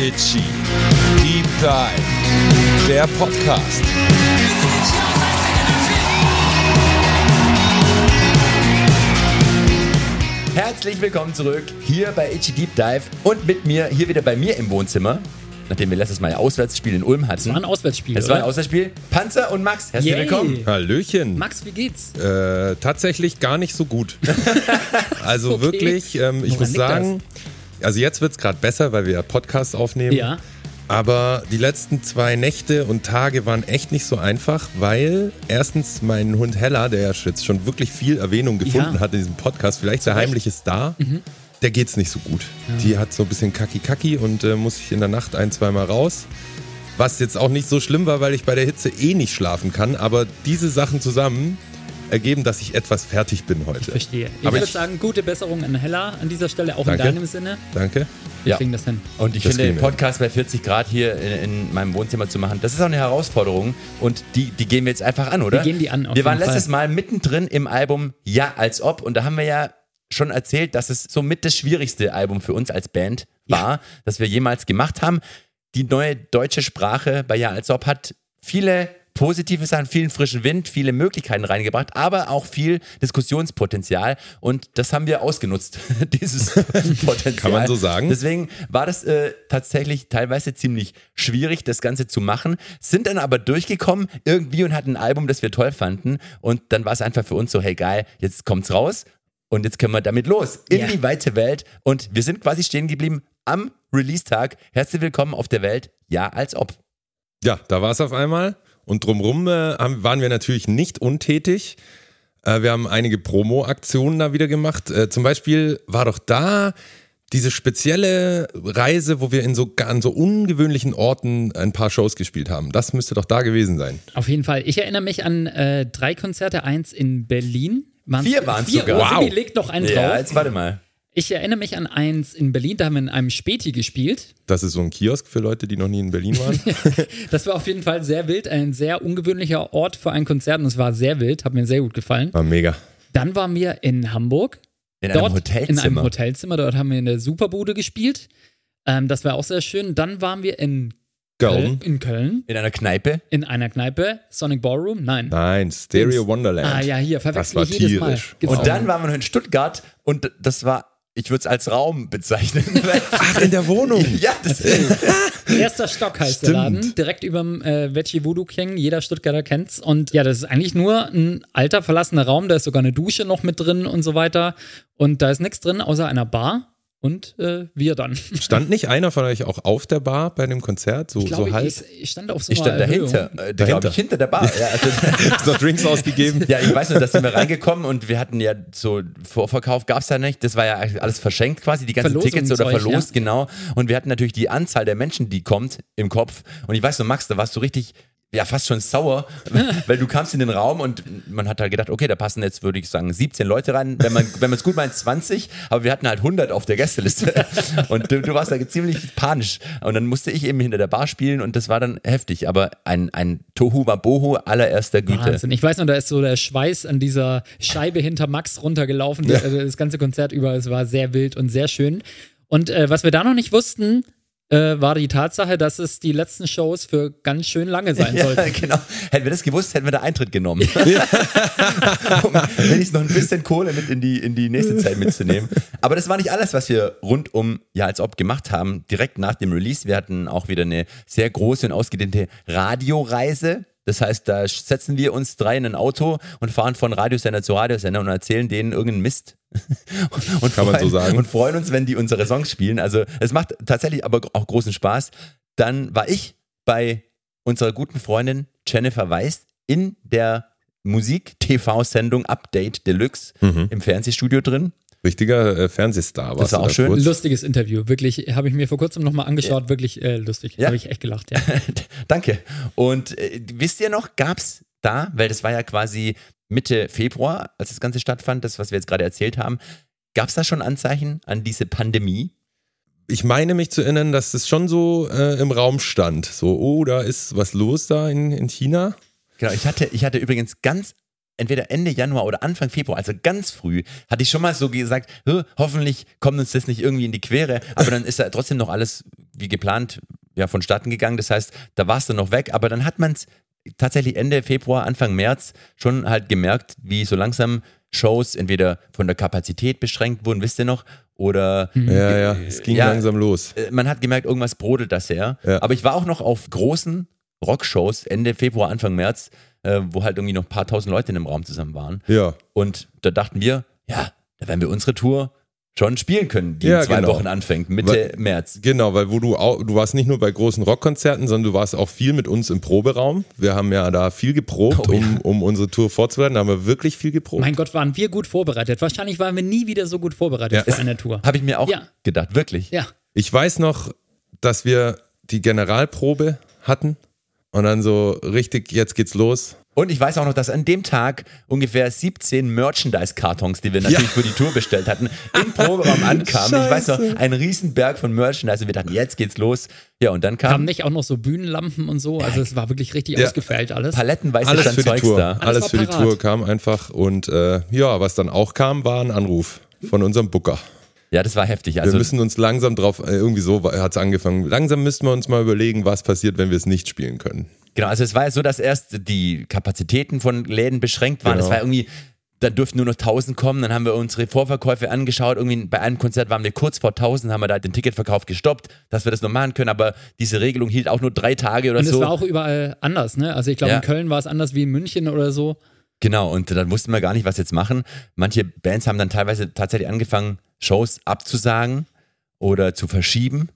Itchy. Deep Dive. Der Podcast. Herzlich willkommen zurück hier bei Itchy Deep Dive und mit mir hier wieder bei mir im Wohnzimmer, nachdem wir letztes Mal ein Auswärtsspiel in Ulm hatten. Das war ein Auswärtsspiel. Es war ein oder? Auswärtsspiel. Panzer und Max, herzlich Yay. willkommen. Hallöchen. Max, wie geht's? Äh, tatsächlich gar nicht so gut. also Okay. wirklich, ähm, ich Woran muss liegt sagen, also jetzt wird es gerade besser, weil wir ja Podcasts aufnehmen. Ja. Aber die letzten zwei Nächte und Tage waren echt nicht so einfach, weil erstens mein Hund Hella, der ja jetzt schon wirklich viel Erwähnung gefunden Ja. hat in diesem Podcast, vielleicht der heimliche Star, der geht's nicht so gut. Die hat so ein bisschen Kaki-Kaki und äh, muss ich in der Nacht ein, zweimal raus. Was jetzt auch nicht so schlimm war, weil ich bei der Hitze eh nicht schlafen kann. Aber diese Sachen zusammen ergeben, dass ich etwas fertig bin heute. Verstehe. Ich Aber würde ich- sagen, gute Besserung an Hella an dieser Stelle, auch Danke. in deinem Sinne. Danke. Wir Ja. kriegen das hin. Und ich Das finde, den. Podcast bei 40 Grad hier in, in meinem Wohnzimmer zu machen, das ist auch eine Herausforderung. Und die, die gehen wir jetzt einfach an, oder? Wir gehen die an, auf wir waren jeden letztes Fall. Mal mittendrin im Album Ja als ob. Und da haben wir ja schon erzählt, dass es somit das schwierigste Album für uns als Band war, das wir jemals gemacht haben. Die neue deutsche Sprache bei Ja als ob hat viele positive Sachen, vielen frischen Wind, viele Möglichkeiten reingebracht, aber auch viel Diskussionspotenzial. Und das haben wir ausgenutzt, dieses Potenzial. Kann man so sagen. Deswegen war das äh, tatsächlich teilweise ziemlich schwierig, das Ganze zu machen, sind dann aber durchgekommen irgendwie und hatten ein Album, das wir toll fanden. Und dann war es einfach für uns so, hey geil, jetzt kommt's raus und jetzt können wir damit los in Ja. die weite Welt. Und wir sind quasi stehen geblieben am Release-Tag. Herzlich willkommen auf der Welt, ja als ob. Ja, da war es auf einmal. Und drumrum äh, waren wir natürlich nicht untätig. Äh, wir haben einige Promo-Aktionen da wieder gemacht. Äh, zum Beispiel war doch da diese spezielle Reise, wo wir in so, an so ungewöhnlichen Orten ein paar Shows gespielt haben. Das müsste doch da gewesen sein. Auf jeden Fall. Ich erinnere mich an äh, drei Konzerte, eins in Berlin. Waren's- Vier waren's Vier, sogar. Wow. Sibi legt noch einen Ja, drauf. jetzt warte mal. Ich erinnere mich an eins in Berlin, da haben wir in einem Späti gespielt. Das ist so ein Kiosk für Leute, die noch nie in Berlin waren. Das war auf jeden Fall sehr wild, ein sehr ungewöhnlicher Ort für ein Konzert und es war sehr wild, hat mir sehr gut gefallen. War mega. Dann waren wir in Hamburg. In dort einem Hotelzimmer. in einem Hotelzimmer. Dort haben wir in der Superbude gespielt. Ähm, das war auch sehr schön. Dann waren wir in Köln. In Köln. In einer Kneipe. In einer Kneipe. Sonic Ballroom? Nein. Nein, Stereo. Wonderland. Ah ja, hier, Das verwechsel war ich jedes Mal. tierisch. Gibt's Und auch dann waren wir noch in Stuttgart und das war, ich würde es als Raum bezeichnen. Ach, in der Wohnung. ja, das Erster Stock heißt der Stimmt. Laden, direkt überm äh, Veggie Voodoo King. Jeder Stuttgarter kennt's. Und ja, das ist eigentlich nur ein alter verlassener Raum. Da ist sogar eine Dusche noch mit drin und so weiter. Und da ist nichts drin außer einer Bar und äh, wir dann. Stand nicht einer von euch auch auf der Bar bei dem Konzert? So, Ich glaube, so halb? ich, ich stand auf so Ich einer stand Erhöhung. dahinter. Äh, Dahinter. glaube ich, hinter der Bar. Ja, also, noch Drinks ausgegeben? ja, ich weiß nur, dass sind wir reingekommen und wir hatten ja so Vorverkauf gab es da nicht. Das war ja alles verschenkt quasi, die ganzen Verlosung Tickets oder Zeug, verlost, ja. genau. Und wir hatten natürlich die Anzahl der Menschen, die kommt, im Kopf. Und ich weiß nur, Max, da warst du richtig. Ja, fast schon sauer, weil du kamst in den Raum und man hat halt gedacht, okay, da passen jetzt, würde ich sagen, 17 Leute rein. Wenn man wenn man es gut meint, 20, aber wir hatten halt 100 auf der Gästeliste. Und du, du warst da ziemlich panisch. Und dann musste ich eben hinter der Bar spielen und das war dann heftig. Aber ein, ein Tohu Wabohu allererster Güte. Wahnsinn. Ich weiß noch, da ist so der Schweiß an dieser Scheibe hinter Max runtergelaufen, der, äh, das ganze Konzert über. Es war sehr wild und sehr schön. Und äh, was wir da noch nicht wussten, äh, war die Tatsache, dass es die letzten Shows für ganz schön lange sein Ja, sollten. genau. Hätten wir das gewusst, hätten wir da Eintritt genommen. um wenigstens noch ein bisschen Kohle mit in die, in die nächste Zeit mitzunehmen. Aber das war nicht alles, was wir rund um Ja als ob gemacht haben. Direkt nach dem Release. Wir hatten auch wieder eine sehr große und ausgedehnte Radioreise. Das heißt, da setzen wir uns drei in ein Auto und fahren von Radiosender zu Radiosender und erzählen denen irgendeinen Mist. und Kann man so sagen. Und freuen uns, wenn die unsere Songs spielen. Also es macht tatsächlich aber auch großen Spaß. Dann war ich bei unserer guten Freundin Jennifer Weiß in der Musik-TV-Sendung Update Deluxe im Fernsehstudio drin. Richtiger äh, Fernsehstar. warst war du auch da schön. kurz. Lustiges Interview, wirklich. Habe ich mir vor kurzem nochmal angeschaut, wirklich äh, lustig. Ja. Habe ich echt gelacht, ja. Danke. Und äh, wisst ihr noch, gab es da, weil das war ja quasi Mitte Februar, als das Ganze stattfand, das, was wir jetzt gerade erzählt haben, gab es da schon Anzeichen an diese Pandemie? Ich meine mich zu erinnern, dass es schon so äh, im Raum stand. So, oh, da ist was los da in, in China. Genau, ich hatte, ich hatte übrigens ganz entweder Ende Januar oder Anfang Februar, also ganz früh, hatte ich schon mal so gesagt, "Huh, hoffentlich kommt uns das nicht irgendwie in die Quere, aber dann ist ja trotzdem noch alles wie geplant ja, vonstatten gegangen. Das heißt, da war es dann noch weg, aber dann hat man es tatsächlich Ende Februar, Anfang März schon halt gemerkt, wie so langsam Shows entweder von der Kapazität beschränkt wurden, wisst ihr noch, oder Ja, ja, es ging Ja. langsam los. äh, man hat gemerkt, irgendwas brodelt das sehr. Ja. Aber ich war auch noch auf großen Rockshows Ende Februar, Anfang März, äh, wo halt irgendwie noch ein paar tausend Leute in einem Raum zusammen waren. Ja. Und da dachten wir, ja, da werden wir unsere Tour schon spielen können, die Ja, in zwei genau. Wochen anfängt, Mitte Weil- März. Genau, weil wo du auch, du warst nicht nur bei großen Rockkonzerten, sondern du warst auch viel mit uns im Proberaum. Wir haben ja da viel geprobt, Oh, ja. um, um unsere Tour vorzubereiten. Da haben wir wirklich viel geprobt. Mein Gott, waren wir gut vorbereitet. Wahrscheinlich waren wir nie wieder so gut vorbereitet Ja. für eine Tour. Habe ich mir auch Ja. gedacht, wirklich. Ja. Ich weiß noch, dass wir die Generalprobe hatten und dann so richtig, jetzt geht's los. Und ich weiß auch noch, dass an dem Tag ungefähr 17 Merchandise-Kartons, die wir natürlich Ja. für die Tour bestellt hatten, im Proberaum ankamen. Ich weiß noch, ein Riesenberg von Merchandise und wir dachten, jetzt geht's los. Ja, und dann Kamen kamen nicht auch noch so Bühnenlampen und so. Also es war wirklich richtig Ja. ausgefeilt alles. palettenweise Alles stand für die Zeugs Tour. da. Alles Alles für die parat. Tour kam einfach und äh, ja, was dann auch kam, war ein Anruf von unserem Booker. Ja, das war heftig. Wir Also müssen uns langsam drauf, äh, irgendwie so hat es angefangen. Langsam müssten wir uns mal überlegen, was passiert, wenn wir es nicht spielen können. Genau, also es war ja so, dass erst die Kapazitäten von Läden beschränkt waren. Genau. Es war irgendwie, da durften nur noch 1000 kommen. Dann haben wir unsere Vorverkäufe angeschaut. Irgendwie bei einem Konzert waren wir kurz vor 1000, haben wir da den Ticketverkauf gestoppt, dass wir das noch machen können. Aber diese Regelung hielt auch nur drei Tage oder und so. es war auch überall anders, ne? Also ich glaube, Ja. in Köln war es anders wie in München oder so. Genau, und dann wussten wir gar nicht, was jetzt machen. Manche Bands haben dann teilweise tatsächlich angefangen, Shows abzusagen oder zu verschieben.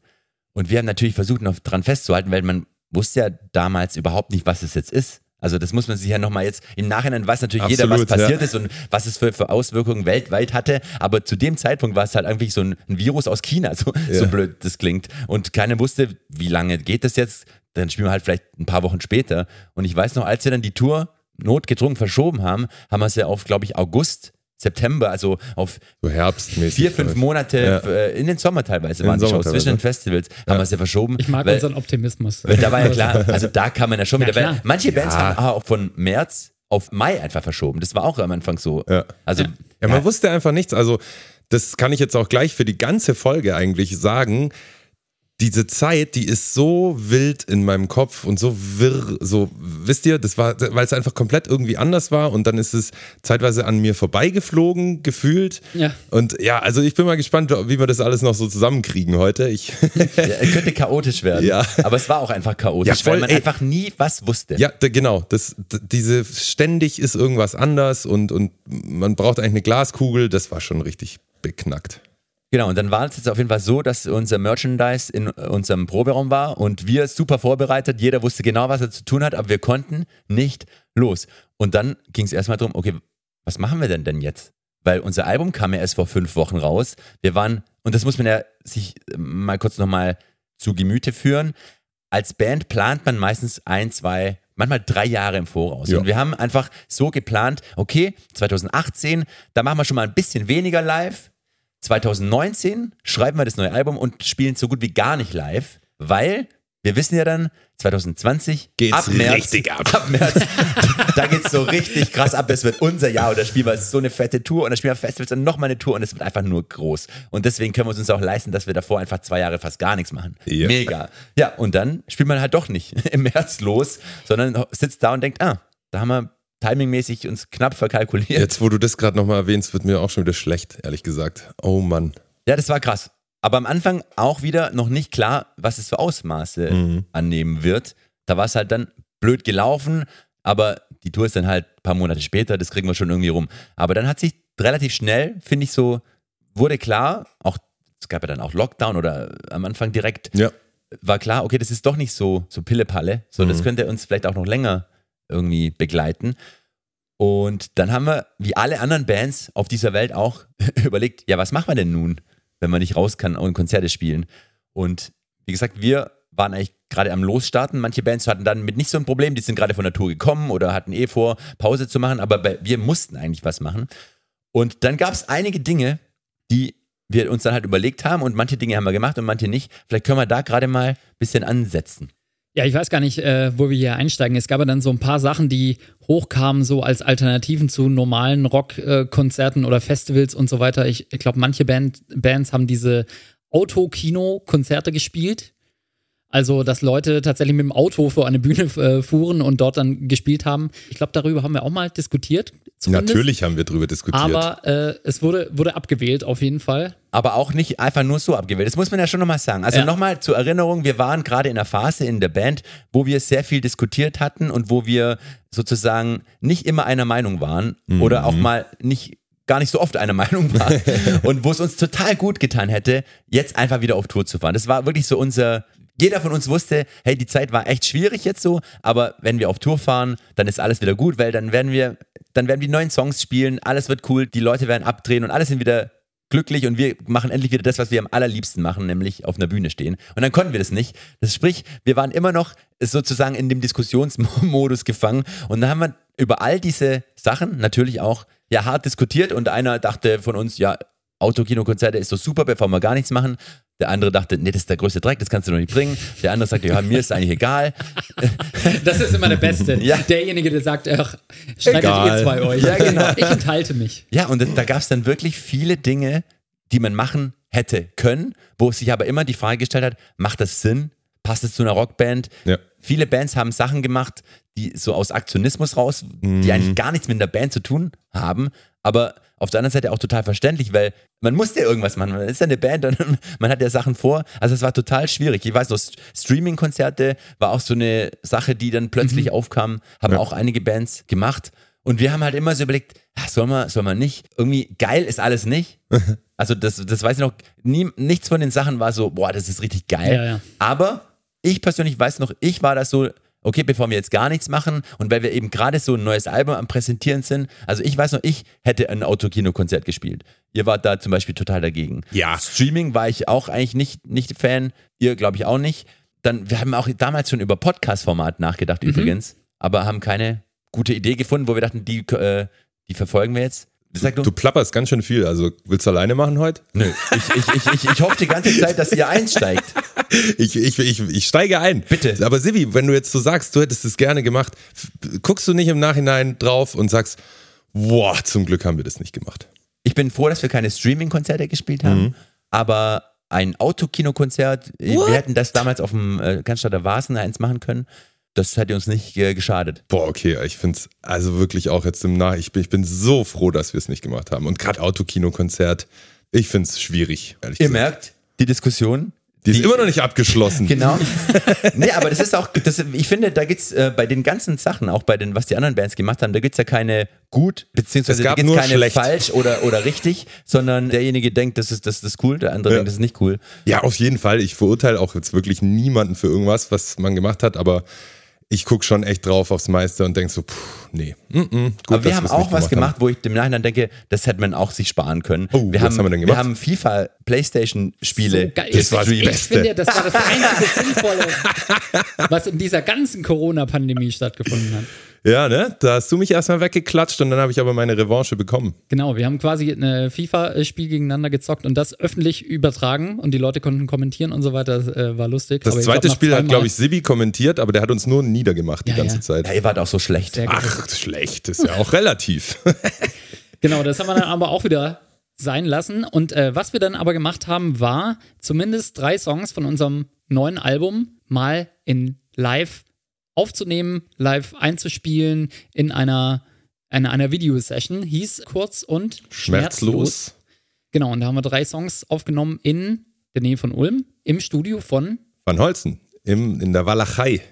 Und wir haben natürlich versucht, noch dran festzuhalten, weil man wusste ja damals überhaupt nicht, was es jetzt ist. Also das muss man sich ja nochmal jetzt, im Nachhinein weiß natürlich jeder, was Absolut, ja. passiert ist und was es für, für Auswirkungen weltweit hatte. Aber zu dem Zeitpunkt war es halt irgendwie so ein, ein Virus aus China, so, so Ja. blöd das klingt. Und keiner wusste, wie lange geht das jetzt. Dann spielen wir halt vielleicht ein paar Wochen später. Und ich weiß noch, als wir dann die Tour notgedrungen verschoben haben, haben wir es ja auf, glaube ich, August, September, also auf So vier, fünf Monate Ja. äh, in den Sommer teilweise In waren die Sommer Shows, zwischen den Festivals, haben wir es ja verschoben. Ich mag weil, unseren Optimismus. weil da war ja klar, also da kann man ja schon wieder, klar. manche Bands Ja. haben auch von März auf Mai einfach verschoben. Das war auch am Anfang so. Ja. Also Ja, man wusste einfach nichts. Also, das kann ich jetzt auch gleich für die ganze Folge eigentlich sagen. Diese Zeit, die ist so wild in meinem Kopf und so wirr, so, wisst ihr, das war, weil es einfach komplett irgendwie anders war und dann ist es zeitweise an mir vorbeigeflogen, gefühlt. Ja. Und ja, also ich bin mal gespannt, wie wir das alles noch so zusammenkriegen heute. Ich, ja, es könnte chaotisch werden. Ja. Aber es war auch einfach chaotisch, Ja, voll, weil man ey. einfach nie was wusste. Ja, genau. Das, diese ständig ist irgendwas anders und, und man braucht eigentlich eine Glaskugel. Das war schon richtig beknackt. Genau, und dann war es jetzt auf jeden Fall so, dass unser Merchandise in unserem Proberaum war und wir super vorbereitet, jeder wusste genau, was er zu tun hat, aber wir konnten nicht los. Und dann ging es erstmal darum, okay, was machen wir denn denn jetzt? Weil unser Album kam ja erst vor fünf Wochen raus. Wir waren, und das muss man ja sich äh, mal kurz nochmal zu Gemüte führen. Als Band plant man meistens ein, zwei, manchmal drei Jahre im Voraus. Ja. Und wir haben einfach so geplant, okay, 2018, da machen wir schon mal ein bisschen weniger live. 2019 schreiben wir das neue Album und spielen so gut wie gar nicht live, weil wir wissen ja dann, 2020 Geht's ab März, richtig ab. ab März, da geht's so richtig krass ab. Das wird unser Jahr und da spielen wir so eine fette Tour und dann spielen wir Festivals und nochmal eine Tour und es wird einfach nur groß. Und deswegen können wir es uns auch leisten, dass wir davor einfach zwei Jahre fast gar nichts machen. Ja. Mega. Ja, und dann spielt man halt doch nicht im März los, sondern sitzt da und denkt, ah, da haben wir timingmäßig uns knapp verkalkuliert. Jetzt, wo du das gerade nochmal erwähnst, wird mir auch schon wieder schlecht, ehrlich gesagt. Oh Mann. Ja, das war krass. Aber am Anfang auch wieder noch nicht klar, was es für Ausmaße Mhm. annehmen wird. Da war es halt dann blöd gelaufen, aber die Tour ist dann halt ein paar Monate später, das kriegen wir schon irgendwie rum. Aber dann hat sich relativ schnell, finde ich so, wurde klar, auch es gab ja dann auch Lockdown oder am Anfang direkt, Ja. war klar, okay, das ist doch nicht so, so Pille-Palle, sondern das Mhm. könnte uns vielleicht auch noch länger irgendwie begleiten. Und dann haben wir, wie alle anderen Bands auf dieser Welt auch, überlegt, ja, was machen wir denn nun, wenn man nicht raus kann und Konzerte spielen? Und wie gesagt, wir waren eigentlich gerade am Losstarten. Manche Bands hatten dann mit nicht so ein Problem, die sind gerade von der Tour gekommen oder hatten eh vor, Pause zu machen, aber wir mussten eigentlich was machen. Und dann gab es einige Dinge, die wir uns dann halt überlegt haben und manche Dinge haben wir gemacht und manche nicht. Vielleicht können wir da gerade mal ein bisschen ansetzen. Ja, ich weiß gar nicht, äh, wo wir hier einsteigen. Es gab ja dann so ein paar Sachen, die hochkamen, so als Alternativen zu normalen Rockkonzerten oder Festivals und so weiter. Ich, ich glaube, manche Band, Bands haben diese Autokino-Konzerte gespielt. Also, dass Leute tatsächlich mit dem Auto vor eine Bühne äh, fuhren und dort dann gespielt haben. Ich glaube, darüber haben wir auch mal diskutiert. zumindest. Natürlich haben wir drüber diskutiert. Aber äh, es wurde, wurde abgewählt, auf jeden Fall. aber auch nicht einfach nur so abgewählt. Das muss man ja schon nochmal sagen. Also Ja. nochmal zur Erinnerung, wir waren gerade in der Phase in der Band, wo wir sehr viel diskutiert hatten und wo wir sozusagen nicht immer einer Meinung waren oder auch mal nicht gar nicht so oft einer Meinung waren und wo es uns total gut getan hätte, jetzt einfach wieder auf Tour zu fahren. Das war wirklich so unser jeder von uns wusste, hey, die Zeit war echt schwierig jetzt so, aber wenn wir auf Tour fahren, dann ist alles wieder gut, weil dann werden wir, dann werden wir neuen Songs spielen, alles wird cool, die Leute werden abdrehen und alles sind wieder glücklich und wir machen endlich wieder das, was wir am allerliebsten machen, nämlich auf einer Bühne stehen. Und dann konnten wir das nicht. Das sprich, wir waren immer noch sozusagen in dem Diskussionsmodus gefangen und dann haben wir über all diese Sachen natürlich auch ja hart diskutiert und einer dachte von uns, ja, Autokinokonzerte ist so super, bevor wir gar nichts machen. Der andere dachte, nee, das ist der größte Dreck, das kannst du doch nicht bringen. Der andere sagte, ja, mir ist eigentlich egal. Das ist immer der Beste. Ja. Derjenige, der sagt, ach, streitet Egal. ihr zwei euch. Ja, genau. Ich enthalte mich. Ja, und da gab es dann wirklich viele Dinge, die man machen hätte können, wo sich aber immer die Frage gestellt hat, macht das Sinn? Passt es zu einer Rockband? Ja. Viele Bands haben Sachen gemacht, die so aus Aktionismus raus, die eigentlich gar nichts mit der Band zu tun haben, aber auf der anderen Seite auch total verständlich, weil man musste ja irgendwas machen. Man ist ja eine Band und man hat ja Sachen vor. Also es war total schwierig. Ich weiß noch, St- Streaming-Konzerte war auch so eine Sache, die dann plötzlich aufkam, haben Ja. auch einige Bands gemacht. Und wir haben halt immer so überlegt, soll man, soll man nicht? Irgendwie geil ist alles nicht. Also das, das weiß ich noch, nie, nichts von den Sachen war so, boah, das ist richtig geil. Ja, ja. Aber ich persönlich weiß noch, ich war das so, okay, bevor wir jetzt gar nichts machen und weil wir eben gerade so ein neues Album am Präsentieren sind, also ich weiß noch, ich hätte ein Autokino-Konzert gespielt. Ihr wart da zum Beispiel total dagegen. Ja. Streaming war ich auch eigentlich nicht, nicht Fan, ihr glaube ich auch nicht. Dann, wir haben auch damals schon über Podcast-Format nachgedacht übrigens, aber haben keine gute Idee gefunden, wo wir dachten, die, äh, die verfolgen wir jetzt. Du plapperst ganz schön viel. Also willst du alleine machen heute? Nö, ich, ich, ich, ich, ich hoffe die ganze Zeit, dass ihr einsteigt. Ich, ich, ich, ich steige ein. Bitte. Aber Sibi, wenn du jetzt so sagst, du hättest es gerne gemacht, guckst du nicht im Nachhinein drauf und sagst, boah, zum Glück haben wir das nicht gemacht. Ich bin froh, dass wir keine Streaming-Konzerte gespielt haben, Mhm. aber ein Autokinokonzert, äh, wir hätten das damals auf dem äh, Cannstatter Vasen eins machen können, das hätte uns nicht äh, geschadet. Boah, okay, ich finde es also wirklich auch jetzt im Nach, ich bin, ich bin so froh, dass wir es nicht gemacht haben. Und gerade Autokino-Konzert, ich finde es schwierig, ehrlich Ihr gesagt. merkt, die Diskussion. Die ist immer noch nicht abgeschlossen. Genau. nee, aber das ist auch, das, ich finde, da gibt's äh, bei den ganzen Sachen, auch bei den, was die anderen Bands gemacht haben, da gibt's ja keine gut, beziehungsweise Es gab da keine schlecht. falsch oder, oder richtig, sondern derjenige denkt, das ist, das ist cool, der andere Ja. denkt, das ist nicht cool. Ja, auf jeden Fall. Ich verurteile auch jetzt wirklich niemanden für irgendwas, was man gemacht hat, aber ich gucke schon echt drauf aufs Meister und denk so, puh, nee. Mm -mm, gut, Aber wir haben auch was gemacht, haben. wo ich im Nachhinein denke, das hätte man auch sich sparen können. Oh, wir was haben, haben wir denn Wir gemacht? haben FIFA, Playstation-Spiele. So geil. Das war das ich Beste. finde, das war das einzige Sinnvolle, was in dieser ganzen Corona-Pandemie stattgefunden hat. Ja, ne? Da hast du mich erstmal weggeklatscht und dann habe ich aber meine Revanche bekommen. Genau, wir haben quasi ein FIFA-Spiel gegeneinander gezockt und das öffentlich übertragen und die Leute konnten kommentieren und so weiter. Das äh, war lustig. Das Aber zweite glaub, Spiel hat, glaube ich, Sibi kommentiert, aber der hat uns nur niedergemacht die Ja, ganze ja. Zeit. Ja, ihr wart auch so schlecht. Sehr gut. Ach, schlecht, ist ja auch relativ. Genau, das haben wir dann aber auch wieder sein lassen. Und äh, was wir dann aber gemacht haben, war zumindest drei Songs von unserem neuen Album mal in live aufzunehmen, live einzuspielen in einer, in einer Videosession. Hieß kurz und Schmerzlos. Genau, und da haben wir drei Songs aufgenommen in der Nähe von Ulm, im Studio von Van Holzen, im, in der Walachei.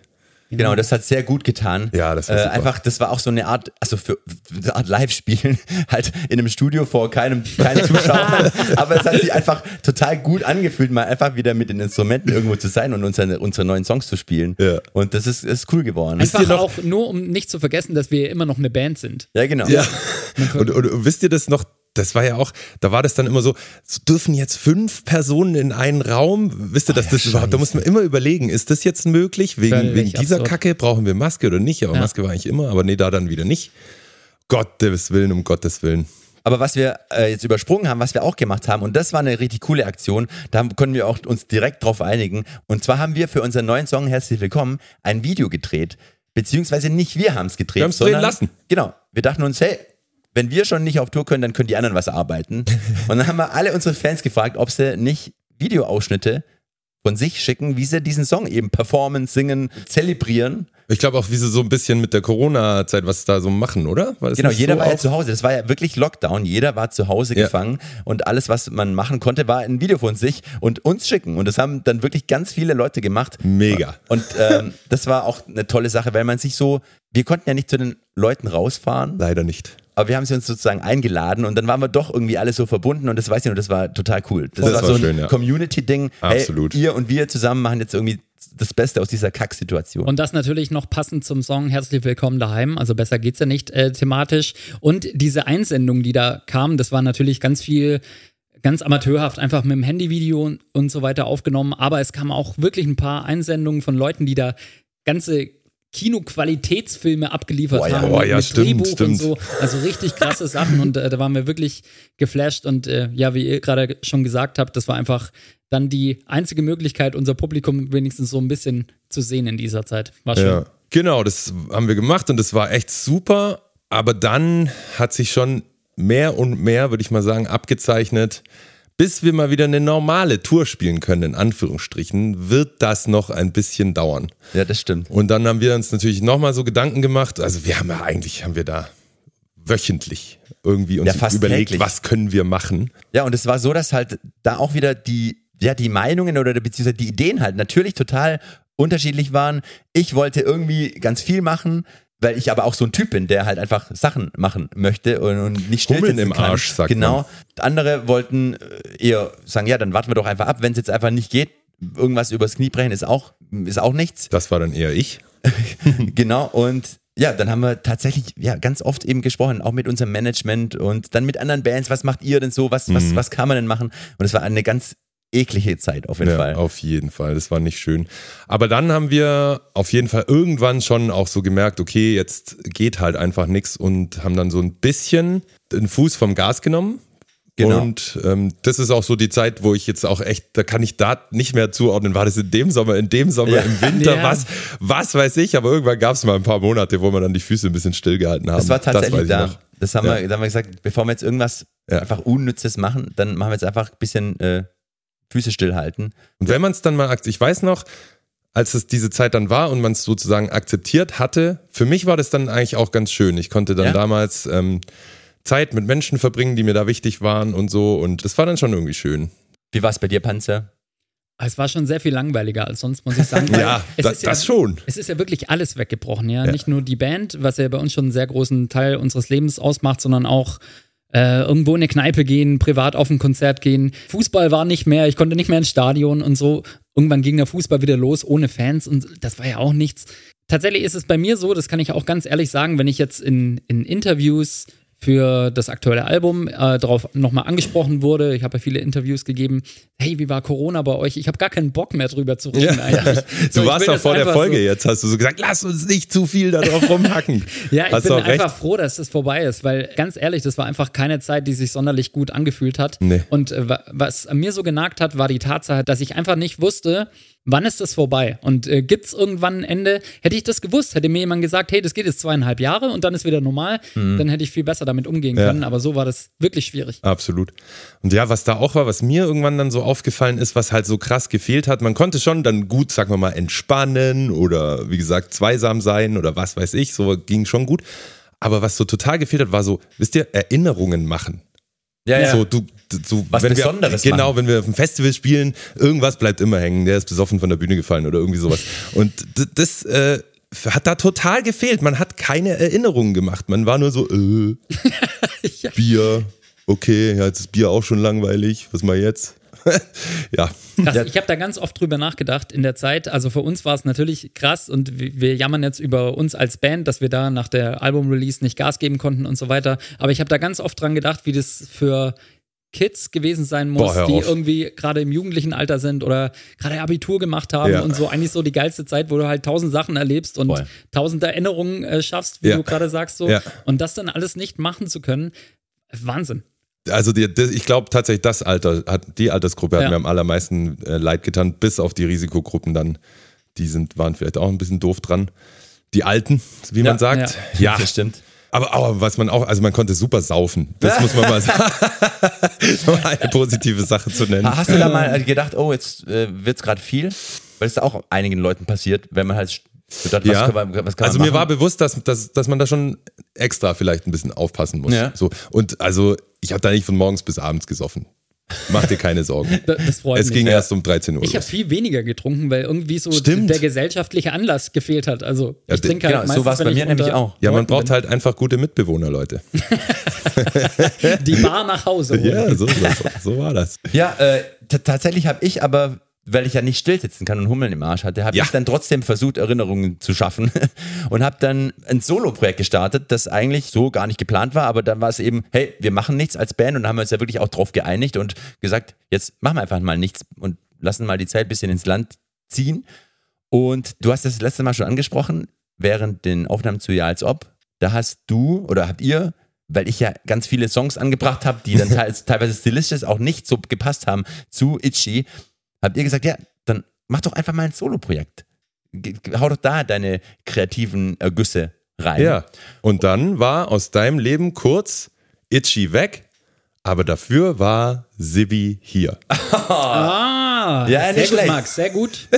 Genau, das hat sehr gut getan. Ja, das war äh, super. Einfach, das war auch so eine Art, also für eine Art Live-Spielen, halt in einem Studio vor keinem, keinen Zuschauern. Aber es hat sich einfach total gut angefühlt, mal einfach wieder mit den Instrumenten irgendwo zu sein und unsere, unsere neuen Songs zu spielen. Ja. Und das ist, ist cool geworden. Einfach ihr noch- auch nur, um nicht zu vergessen, dass wir immer noch eine Band sind. Ja, genau. Ja. Und, und, und wisst ihr das noch? Das war ja auch, da war das dann immer so, dürfen jetzt fünf Personen in einen Raum? Wisst ihr, dass das überhaupt, da muss man immer überlegen, ist das jetzt möglich? Wegen, Völlig wegen dieser absurd. Kacke brauchen wir Maske oder nicht? Aber Ja. Maske war eigentlich immer, aber nee, da dann wieder nicht. Gottes Willen, um Gottes Willen. Aber was wir äh, jetzt übersprungen haben, was wir auch gemacht haben, und das war eine richtig coole Aktion, da haben- konnten wir auch uns direkt drauf einigen. Und zwar haben wir für unseren neuen Song Herzlich Willkommen ein Video gedreht. Beziehungsweise nicht wir haben es gedreht. Wir haben's drehen sondern, lassen. Genau. Wir dachten uns, hey, wenn wir schon nicht auf Tour können, dann können die anderen was arbeiten. und dann haben wir alle unsere Fans gefragt, ob sie nicht Videoausschnitte von sich schicken, wie sie diesen Song eben performen, singen, zelebrieren. Ich glaube auch, wie sie so ein bisschen mit der Corona-Zeit was da so machen, oder? Genau, jeder so war ja zu Hause. Das war ja wirklich Lockdown. Jeder war zu Hause Ja. gefangen und alles, was man machen konnte, war ein Video von sich und uns schicken. Und das haben dann wirklich ganz viele Leute gemacht. Mega. Und ähm, das war auch eine tolle Sache, weil man sich so, wir konnten ja nicht zu den Leuten rausfahren, Leider nicht. Aber wir haben sie uns sozusagen eingeladen und dann waren wir doch irgendwie alle so verbunden und das weiß ich noch, das war total cool. Das, Das war war so ein ja. Community-Ding. Absolut. Hey, ihr und wir zusammen machen jetzt irgendwie das Beste aus dieser Kacksituation. Und das natürlich noch passend zum Song Herzlich Willkommen daheim. Also besser geht's ja nicht äh, thematisch. Und diese Einsendungen, die da kamen, das war natürlich ganz viel, ganz amateurhaft, einfach mit dem Handyvideo und, und so weiter aufgenommen. Aber es kamen auch wirklich ein paar Einsendungen von Leuten, die da ganze Kinoqualitätsfilme abgeliefert Boah, ja. haben. Boah, mit, ja, mit stimmt, Drehbuch stimmt. und so. Also richtig krasse Sachen. Und äh, da waren wir wirklich geflasht. Und äh, ja, wie ihr gerade schon gesagt habt, das war einfach dann die einzige Möglichkeit, unser Publikum wenigstens so ein bisschen zu sehen in dieser Zeit. War schön. Ja. Genau, das haben wir gemacht und das war echt super. Aber dann hat sich schon mehr und mehr, würde ich mal sagen, abgezeichnet. Bis wir mal wieder eine normale Tour spielen können, in Anführungsstrichen, wird das noch ein bisschen dauern. ja, das stimmt. Und dann haben wir uns natürlich nochmal so Gedanken gemacht. Also wir haben ja eigentlich, haben wir da wöchentlich irgendwie uns Ja, fast überlegt, täglich. was können wir machen. Ja, und es war so, dass halt da auch wieder die, ja, die Meinungen oder beziehungsweise die Ideen halt natürlich total unterschiedlich waren. Ich wollte irgendwie ganz viel machen, weil ich aber auch so ein Typ bin, der halt einfach Sachen machen möchte und, und nicht still Hummeln im kann. Arsch, sagt Genau. Andere wollten äh, eher sagen, ja, dann warten wir doch einfach ab, wenn es jetzt einfach nicht geht. Irgendwas übers Knie brechen ist auch, ist auch nichts. Das war dann eher ich. Genau, und ja, dann haben wir tatsächlich ja ganz oft eben gesprochen, auch mit unserem Management und dann mit anderen Bands, was macht ihr denn so, was, Mhm. was, was kann man denn machen? Und es war eine ganz eklige Zeit auf jeden Ja, Fall. auf jeden Fall. Das war nicht schön. Aber dann haben wir auf jeden Fall irgendwann schon auch so gemerkt, okay, jetzt geht halt einfach nichts und haben dann so ein bisschen den Fuß vom Gas genommen. Genau. Und ähm, das ist auch so die Zeit, wo ich jetzt auch echt, da kann ich da nicht mehr zuordnen, war das in dem Sommer, in dem Sommer, Ja. im Winter, Ja. was, was weiß ich, aber irgendwann gab es mal ein paar Monate, wo wir dann die Füße ein bisschen stillgehalten haben. Das war tatsächlich ich da. noch. Das haben Ja. wir, da haben wir gesagt, bevor wir jetzt irgendwas Ja. einfach Unnützes machen, dann machen wir jetzt einfach ein bisschen äh, Füße stillhalten. Und wenn man es dann mal, ich weiß noch, als es diese Zeit dann war und man es sozusagen akzeptiert hatte, für mich war das dann eigentlich auch ganz schön. Ich konnte dann Ja. damals ähm, Zeit mit Menschen verbringen, die mir da wichtig waren und so. Und das war dann schon irgendwie schön. Wie war es bei dir, Panzer? Es war schon sehr viel langweiliger als sonst, muss ich sagen. Ja, es da, ist ja, das schon. Es ist ja wirklich alles weggebrochen, ja? Ja. Nicht nur die Band, was ja bei uns schon einen sehr großen Teil unseres Lebens ausmacht, sondern auch äh, irgendwo in eine Kneipe gehen, privat auf ein Konzert gehen. Fußball war nicht mehr, ich konnte nicht mehr ins Stadion und so. Irgendwann ging der Fußball wieder los ohne Fans und das war ja auch nichts. Tatsächlich ist es bei mir so, das kann ich auch ganz ehrlich sagen, wenn ich jetzt in, in Interviews für das aktuelle Album äh, darauf nochmal angesprochen wurde. Ich habe ja viele Interviews gegeben. Hey, wie war Corona bei euch? Ich habe gar keinen Bock mehr drüber zu reden eigentlich. So, du warst doch vor der einfach Folge so- jetzt, hast du so gesagt, lass uns nicht zu viel darauf rumhacken. Ja, ich hast bin auch recht. einfach froh, dass das vorbei ist, weil ganz ehrlich, das war einfach keine Zeit, die sich sonderlich gut angefühlt hat. Nee. Und äh, wa- was mir so genagt hat, war die Tatsache, dass ich einfach nicht wusste, wann ist das vorbei? Und äh, gibt es irgendwann ein Ende? Hätte ich das gewusst, hätte mir jemand gesagt, hey, das geht jetzt zweieinhalb Jahre und dann ist wieder normal, dann hätte ich viel besser damit umgehen Mhm. Ja. können. Aber so war das wirklich schwierig. Absolut. Und ja, was da auch war, was mir irgendwann dann so aufgefallen ist, was halt so krass gefehlt hat, man konnte schon dann gut, sagen wir mal, entspannen oder wie gesagt, zweisam sein oder was weiß ich, so ging schon gut. Aber was so total gefehlt hat, war so, wisst ihr, Erinnerungen machen. Ja, So, du, so, Was wenn Besonderes wir, Genau, machen. wenn wir auf dem Festival spielen, irgendwas bleibt immer hängen. Der ist besoffen von der Bühne gefallen oder irgendwie sowas. Und das äh, hat da total gefehlt. Man hat keine Erinnerungen gemacht. Man war nur so, äh, Ja. Bier, okay, ja, jetzt ist Bier auch schon langweilig. Was mal jetzt? ja. Krass, ich habe da ganz oft drüber nachgedacht in der Zeit. Also für uns war es natürlich krass und wir wir jammern jetzt über uns als Band, dass wir da nach der Album-Release nicht Gas geben konnten und so weiter. Aber ich habe da ganz oft dran gedacht, wie das für Kids gewesen sein muss, Boah, die auf. irgendwie gerade im jugendlichen Alter sind oder gerade Abitur gemacht haben Ja. und so eigentlich so die geilste Zeit, wo du halt tausend Sachen erlebst und Voll. tausend Erinnerungen äh, schaffst, wie Ja. du gerade sagst so. Ja. Und das dann alles nicht machen zu können, Wahnsinn. Also die, das, ich glaube tatsächlich, das Alter, hat, die Altersgruppe hat Ja. mir am allermeisten äh, leid getan, bis auf die Risikogruppen dann. Die sind, waren vielleicht auch ein bisschen doof dran. Die Alten, wie Ja, man sagt. Ja, Das stimmt. Aber, aber was man auch, also man konnte super saufen. Das muss man mal sagen. eine positive Sache zu nennen. Hast du da mal gedacht, oh, jetzt äh, wird es gerade viel? Weil es auch einigen Leuten passiert, wenn man halt gedacht, Ja, was kann man, also mir war bewusst, dass, dass, dass man da schon extra vielleicht ein bisschen aufpassen muss. Ja. So. Und also ich habe da nicht von morgens bis abends gesoffen. Mach dir keine Sorgen. Das, freut es mich. ging ja. erst um 13 Uhr Ich habe viel weniger getrunken, weil irgendwie so Stimmt. der gesellschaftliche Anlass gefehlt hat. Also Ja, ich trinke halt genau, so meistens, war's wenn bei ich mir nämlich auch. Ja, man braucht halt einfach gute Mitbewohner, Leute. bin. die Bar nach Hause. holen. Ja, so, so, so war das. Ja, äh, tatsächlich habe ich aber, weil ich ja nicht still sitzen kann und Hummeln im Arsch hatte, habe Ja. ich dann trotzdem versucht, Erinnerungen zu schaffen und habe dann ein Solo-Projekt gestartet, das eigentlich so gar nicht geplant war, aber dann war es eben, hey, wir machen nichts als Band und haben uns ja wirklich auch drauf geeinigt und gesagt, jetzt machen wir einfach mal nichts und lassen mal die Zeit ein bisschen ins Land ziehen. Und du hast das letzte Mal schon angesprochen, während den Aufnahmen zu Ja als ob, da hast du oder habt ihr, weil ich ja ganz viele Songs angebracht habe, die dann teils, teilweise stilistisch auch nicht so gepasst haben zu Itchy, habt ihr gesagt, ja, dann mach doch einfach mal ein Solo-Projekt. Hau doch da deine kreativen Ergüsse rein. Ja. Und dann war aus deinem Leben kurz Itchy weg, aber dafür war Sibi hier. Ah, Ja, sehr gut, schlecht. Max, sehr gut.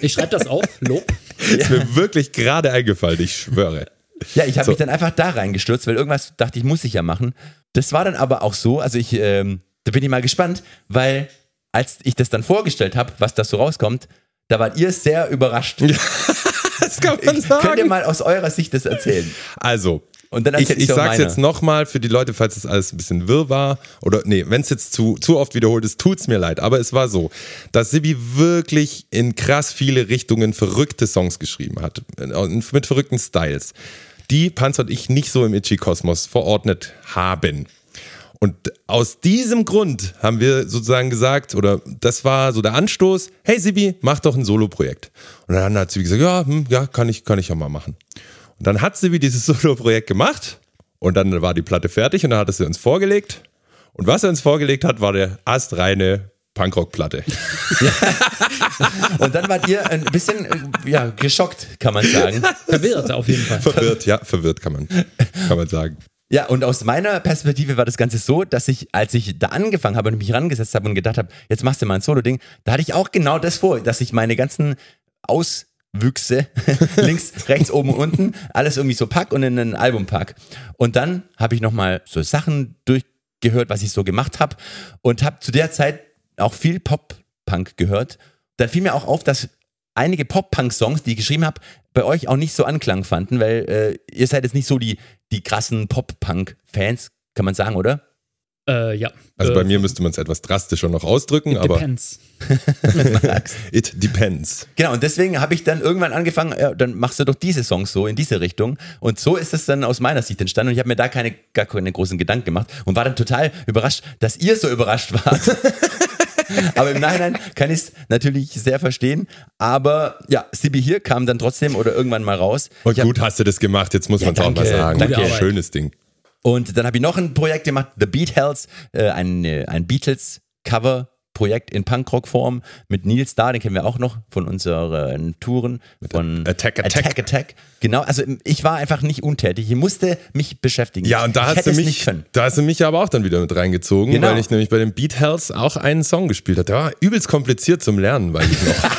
Ich schreibe das auf, Lob. Ist mir wirklich gerade eingefallen, ich schwöre. Ja, ich habe So. mich dann einfach da reingestürzt, weil irgendwas dachte ich, muss ich ja machen. Das war dann aber auch so, also ich, ähm, da bin ich mal gespannt, weil als ich das dann vorgestellt habe, was da so rauskommt, da wart ihr sehr überrascht. Das kann man Könnt ihr sagen. mal aus eurer Sicht das erzählen? Also, Und dann ich, ich ich sag's meine. jetzt nochmal für die Leute, falls es alles ein bisschen wirr war. Oder nee, wenn es jetzt zu, zu oft wiederholt ist, tut's mir leid. Aber es war so, dass Sibi wirklich in krass viele Richtungen verrückte Songs geschrieben hat. Mit verrückten Styles. Die Panzer und ich nicht so im Itchy-Kosmos verordnet haben. Und aus diesem Grund haben wir sozusagen gesagt, oder das war so der Anstoß, hey Sibi, mach doch ein Solo-Projekt. Und dann hat Sibi gesagt, ja, hm, ja, kann ich, kann ich ja mal machen. Und dann hat Sibi dieses Solo-Projekt gemacht und dann war die Platte fertig und dann hat er sie uns vorgelegt. Und was er uns vorgelegt hat, war der astreine Punkrock-Platte. Und dann wart ihr ein bisschen äh, ja, geschockt, kann man sagen. Verwirrt auf jeden Fall. verwirrt, ja, verwirrt kann man, kann man sagen. Ja, und aus meiner Perspektive war das Ganze so, dass ich, als ich da angefangen habe und mich rangesetzt habe und gedacht habe, jetzt machst du mal ein Solo-Ding, da hatte ich auch genau das vor, dass ich meine ganzen Auswüchse links, rechts, oben unten alles irgendwie so pack und in ein Album pack. Und dann habe ich nochmal so Sachen durchgehört, was ich so gemacht habe und habe zu der Zeit auch viel Pop-Punk gehört. Dann fiel mir auch auf, dass einige Pop-Punk-Songs, die ich geschrieben habe, bei euch auch nicht so Anklang fanden, weil äh, ihr seid jetzt nicht so die, die krassen Pop-Punk-Fans, kann man sagen, oder? Äh, ja. Also äh, bei mir müsste man es etwas drastischer noch ausdrücken, it aber depends. it depends. Genau, und deswegen habe ich dann irgendwann angefangen, ja, dann machst du doch diese Songs so in diese Richtung. Und so ist es dann aus meiner Sicht entstanden. Und ich habe mir da keine, gar keine großen Gedanken gemacht und war dann total überrascht, dass ihr so überrascht wart. Aber im Nachhinein kann ich es natürlich sehr verstehen. Aber ja, Sibi hier kam dann trotzdem oder irgendwann mal raus. Und Ich hab- gut hast du das gemacht, jetzt muss Ja, man es auch mal sagen. danke. Arbeit. Schönes Ding. Und dann habe ich noch ein Projekt gemacht, The Beat Hells, äh, ein, äh, ein Beatles-Cover-Projekt in Punkrock-Form mit Nils da, den kennen wir auch noch von unseren Touren. Von Attack, Attack. Attack, Attack. Genau, also ich war einfach nicht untätig. Ich musste mich beschäftigen. Ja, und da ich hast hätte du mich, nicht können. da hast du mich aber auch dann wieder mit reingezogen, Genau. weil ich nämlich bei den Beat Hells auch einen Song gespielt habe. Der war übelst kompliziert zum Lernen, weil ich noch,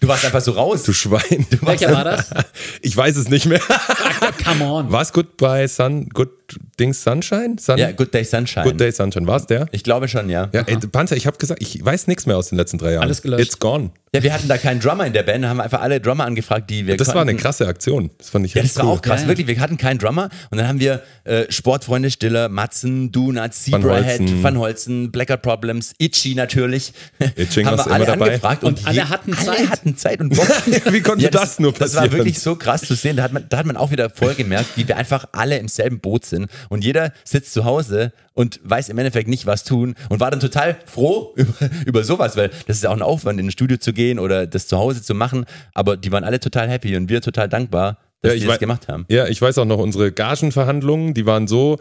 Du warst einfach so raus. du Schwein. Welcher war das? Ich weiß es nicht mehr. Come on. War es Good by Sun, Good Dings Sunshine? Sun, ja, Good Day Sunshine. Good Day Sunshine, war es der? Ich glaube schon, ja. Ja, ey, Panzer, ich habe gesagt, ich weiß nichts mehr aus den letzten drei Jahren. Alles gelöscht. It's gone. Ja, wir hatten da keinen Drummer in der Band, haben einfach alle Drummer angefragt, die wir Das war eine konnten. krasse Aktion. Das fand ich Ja, das war cool. auch krass. Ja, ja. Wirklich, wir hatten keinen Drummer und dann haben wir äh, Sportfreunde Stiller, Matzen, Donut, Zebrahead, Holzen. Van Holzen, Blacker Problems, Itchy natürlich. Itching haben wir alle immer dabei? angefragt Und alle je- hatten alle Zeit. hatten Zeit und Bock. Wie konnte das nur Das war passieren? wirklich so krass zu sehen. Da hat man, da hat man auch wieder voll gemerkt, wie wir einfach alle im selben Boot sind und jeder sitzt zu Hause und weiß im Endeffekt nicht, was tun und war dann total froh über, über sowas, weil das ist ja auch ein Aufwand, in ein Studio zu gehen oder das zu Hause zu machen. Aber die waren alle total happy und wir total dankbar, dass Ja, die das gemacht haben. Ja, ich weiß auch noch, unsere Gagenverhandlungen, die waren so,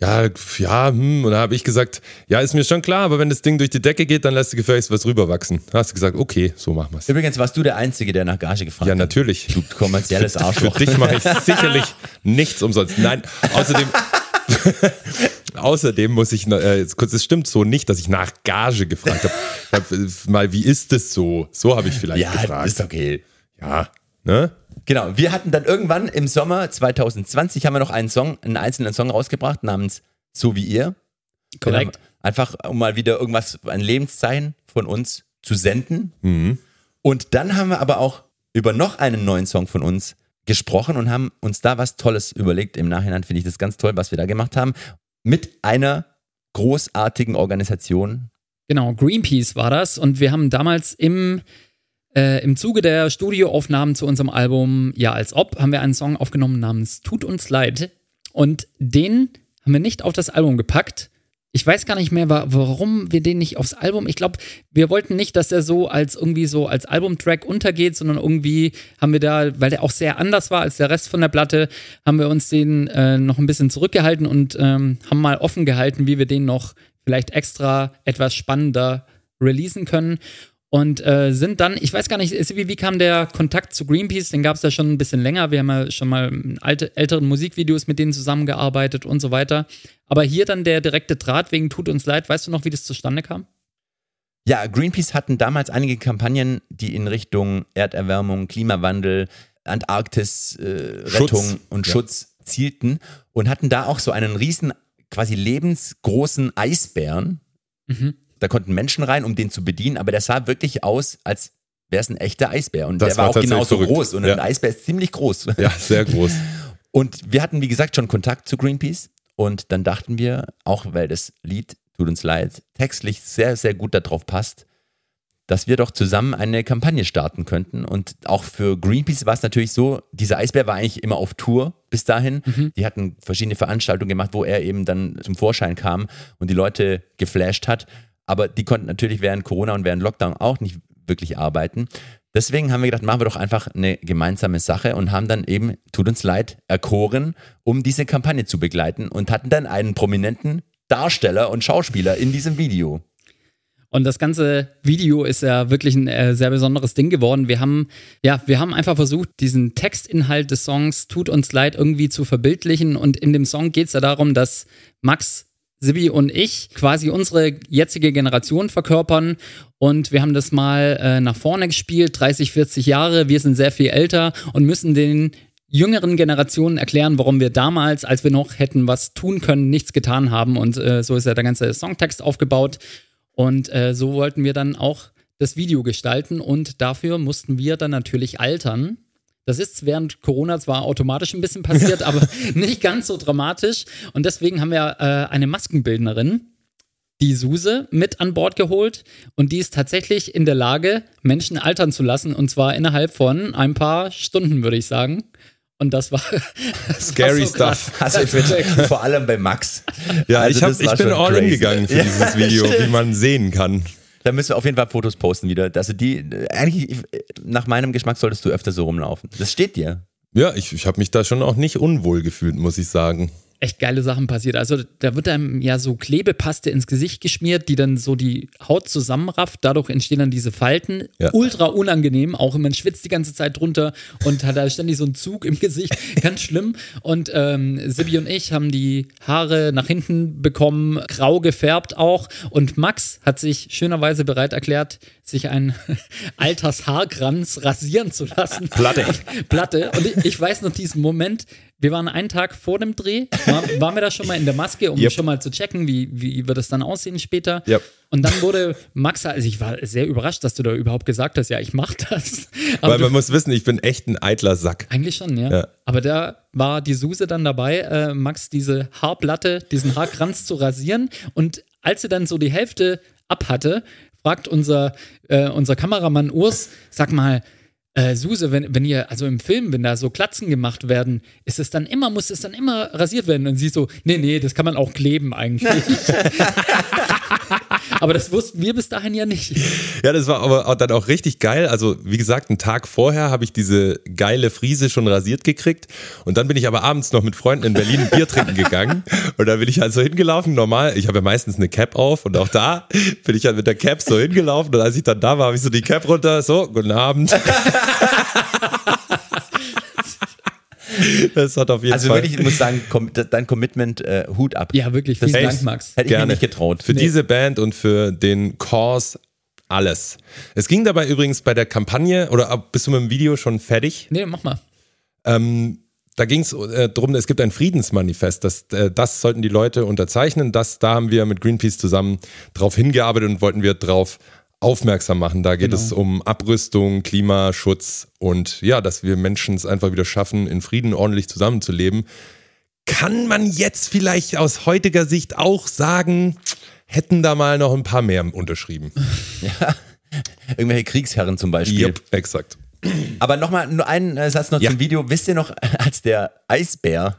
ja, ja, hm, und da habe ich gesagt, ja, ist mir schon klar, aber wenn das Ding durch die Decke geht, dann lässt du gefälligst was rüberwachsen. Da hast du gesagt, okay, so machen wir's. Übrigens warst du der Einzige, der nach Gage gefragt Ja, hat. natürlich. Du kommerzielles Für Arschloch. dich mache ich sicherlich nichts umsonst. Nein, außerdem, außerdem muss ich, äh, jetzt kurz, es stimmt so nicht, dass ich nach Gage gefragt habe. Ich hab, äh, mal, wie ist das so? So habe ich vielleicht Ja, gefragt. ist okay. Ja, ne? Genau, wir hatten dann irgendwann im Sommer 2020 haben wir noch einen Song, einen einzelnen Song rausgebracht namens So wie ihr. Korrekt. Einfach um mal wieder irgendwas, ein Lebenszeichen von uns zu senden. Mhm. Und dann haben wir aber auch über noch einen neuen Song von uns gesprochen und haben uns da was Tolles überlegt. Im Nachhinein finde ich das ganz toll, was wir da gemacht haben. Mit einer großartigen Organisation. Genau, Greenpeace war das. Und wir haben damals im, äh, im Zuge der Studioaufnahmen zu unserem Album Ja als ob, haben wir einen Song aufgenommen namens Tut uns leid. Und den haben wir nicht auf das Album gepackt. Ich weiß gar nicht mehr, wa- warum wir den nicht aufs Album. Ich glaube, wir wollten nicht, dass der so als irgendwie so als Albumtrack untergeht, sondern irgendwie haben wir da, weil der auch sehr anders war als der Rest von der Platte, haben wir uns den äh, noch ein bisschen zurückgehalten und ähm, haben mal offen gehalten, wie wir den noch vielleicht extra etwas spannender releasen können. Und äh, sind dann, ich weiß gar nicht, Sibi, wie kam der Kontakt zu Greenpeace? Den gab es ja schon ein bisschen länger. Wir haben ja schon mal in alte, älteren Musikvideos mit denen zusammengearbeitet und so weiter. Aber hier dann der direkte Draht wegen Tut uns leid. Weißt du noch, wie das zustande kam? Ja, Greenpeace hatten damals einige Kampagnen, die in Richtung Erderwärmung, Klimawandel, Antarktis, äh, und Ja. Schutz zielten und hatten da auch so einen riesen, quasi lebensgroßen Eisbären. Mhm. Da konnten Menschen rein, um den zu bedienen, aber der sah wirklich aus, als wäre es ein echter Eisbär. Und Das der war, war auch genauso verrückt. groß. Und Ja. ein Eisbär ist ziemlich groß. Ja, sehr groß. Und wir hatten, wie gesagt, schon Kontakt zu Greenpeace. Und dann dachten wir, auch weil das Lied, tut uns leid, textlich sehr, sehr gut darauf passt, dass wir doch zusammen eine Kampagne starten könnten. Und auch für Greenpeace war es natürlich so, dieser Eisbär war eigentlich immer auf Tour bis dahin. Die hatten verschiedene Veranstaltungen gemacht, wo er eben dann zum Vorschein kam und die Leute geflasht hat. Aber die konnten natürlich während Corona und während Lockdown auch nicht wirklich arbeiten. Deswegen haben wir gedacht, machen wir doch einfach eine gemeinsame Sache und haben dann eben, tut uns leid, erkoren, um diese Kampagne zu begleiten und hatten dann einen prominenten Darsteller und Schauspieler in diesem Video. Und das ganze Video ist ja wirklich ein äh, sehr besonderes Ding geworden. Wir haben, ja, wir haben einfach versucht, diesen Textinhalt des Songs Tut uns leid irgendwie zu verbildlichen. Und in dem Song geht es ja darum, dass Max, Sibi und ich quasi unsere jetzige Generation verkörpern. Und wir haben das mal äh, nach vorne gespielt, 30, 40 Jahre. Wir sind sehr viel älter und müssen den jüngeren Generationen erklären, warum wir damals, als wir noch hätten was tun können, nichts getan haben. Und äh, so ist ja der ganze Songtext aufgebaut. Und äh, so wollten wir dann auch das Video gestalten und dafür mussten wir dann natürlich altern. Das ist während Corona zwar automatisch ein bisschen passiert, aber nicht ganz so dramatisch. Und deswegen haben wir äh, eine Maskenbildnerin, die Suse, mit an Bord geholt. Und die ist tatsächlich in der Lage, Menschen altern zu lassen. Und zwar innerhalb von ein paar Stunden, würde ich sagen. Und das war das Scary war so krass. stuff. Also ich bin vor allem bei Max. Ja, Also ich, hab, ich bin schon all in gegangen für Ja, dieses Video, stimmt. wie man sehen kann. Da müssen wir auf jeden Fall Fotos posten wieder. Also die, eigentlich, nach meinem Geschmack solltest du öfter so rumlaufen. Das steht dir. Ja, ich, ich habe mich da schon auch nicht unwohl gefühlt, muss ich sagen. Echt geile Sachen passiert. Also da wird einem ja so Klebepaste ins Gesicht geschmiert, die dann so die Haut zusammenrafft. Dadurch entstehen dann diese Falten. Ja. Ultra unangenehm. Auch man schwitzt die ganze Zeit drunter und hat da ständig so einen Zug im Gesicht. Ganz schlimm. Und ähm, Sibi und ich haben die Haare nach hinten bekommen, grau gefärbt auch. Und Max hat sich schönerweise bereit erklärt, sich einen Altershaarkranz rasieren zu lassen. Platte. Platte. Und ich, ich weiß noch diesen Moment. Wir waren einen Tag vor dem Dreh, war, waren wir da schon mal in der Maske, um Yep. schon mal zu checken, wie, wie wird es dann aussehen später. Yep. Und dann wurde Max, also ich war sehr überrascht, dass du da überhaupt gesagt hast, ja, ich mach das. Aber Weil du, man muss wissen, ich bin echt ein eitler Sack. eigentlich schon, ja. Ja. Aber da war die Suse dann dabei, äh, Max diese Haarplatte, diesen Haarkranz zu rasieren. Und als sie dann so die Hälfte abhatte, fragt unser, äh, unser Kameramann Urs, sag mal, äh, Suse, wenn, wenn ihr, also im Film, wenn da so Klatzen gemacht werden, ist es dann immer, muss es dann immer rasiert werden? Und sie so, nee, nee, das kann man auch kleben eigentlich. Aber das wussten wir bis dahin ja nicht. Ja, das war aber dann auch richtig geil. Also, wie gesagt, einen Tag vorher habe ich diese geile Friese schon rasiert gekriegt. Und dann bin ich aber abends noch mit Freunden in Berlin ein Bier trinken gegangen. Und da bin ich halt so hingelaufen. Normal, ich habe ja meistens eine Cap auf. Und auch da bin ich halt mit der Cap so hingelaufen. Und als ich dann da war, habe ich so die Cap runter. So, guten Abend. Das hat auf jeden Also Fall. wirklich, ich muss sagen, dein Commitment, äh, Hut ab. Ja, wirklich. Das Vielen Dank, Max. Hätte ich mir nicht getraut. Für diese Band und für den Cause alles. Es ging dabei übrigens bei der Kampagne, oder ab- bist du mit dem Video schon fertig? Nee, mach mal. Ähm, da ging es äh, darum, es gibt ein Friedensmanifest, das, äh, das sollten die Leute unterzeichnen. Das, da haben wir mit Greenpeace zusammen drauf hingearbeitet und wollten wir drauf aufmerksam machen. Da geht Genau. es um Abrüstung, Klimaschutz und ja, dass wir Menschen es einfach wieder schaffen, in Frieden ordentlich zusammenzuleben. Kann man jetzt vielleicht aus heutiger Sicht auch sagen, hätten da mal noch ein paar mehr unterschrieben. Irgendwelche Kriegsherren zum Beispiel. Yep, exakt. Aber nochmal, nur einen äh, Satz noch Ja. zum Video. Wisst ihr noch, als der Eisbär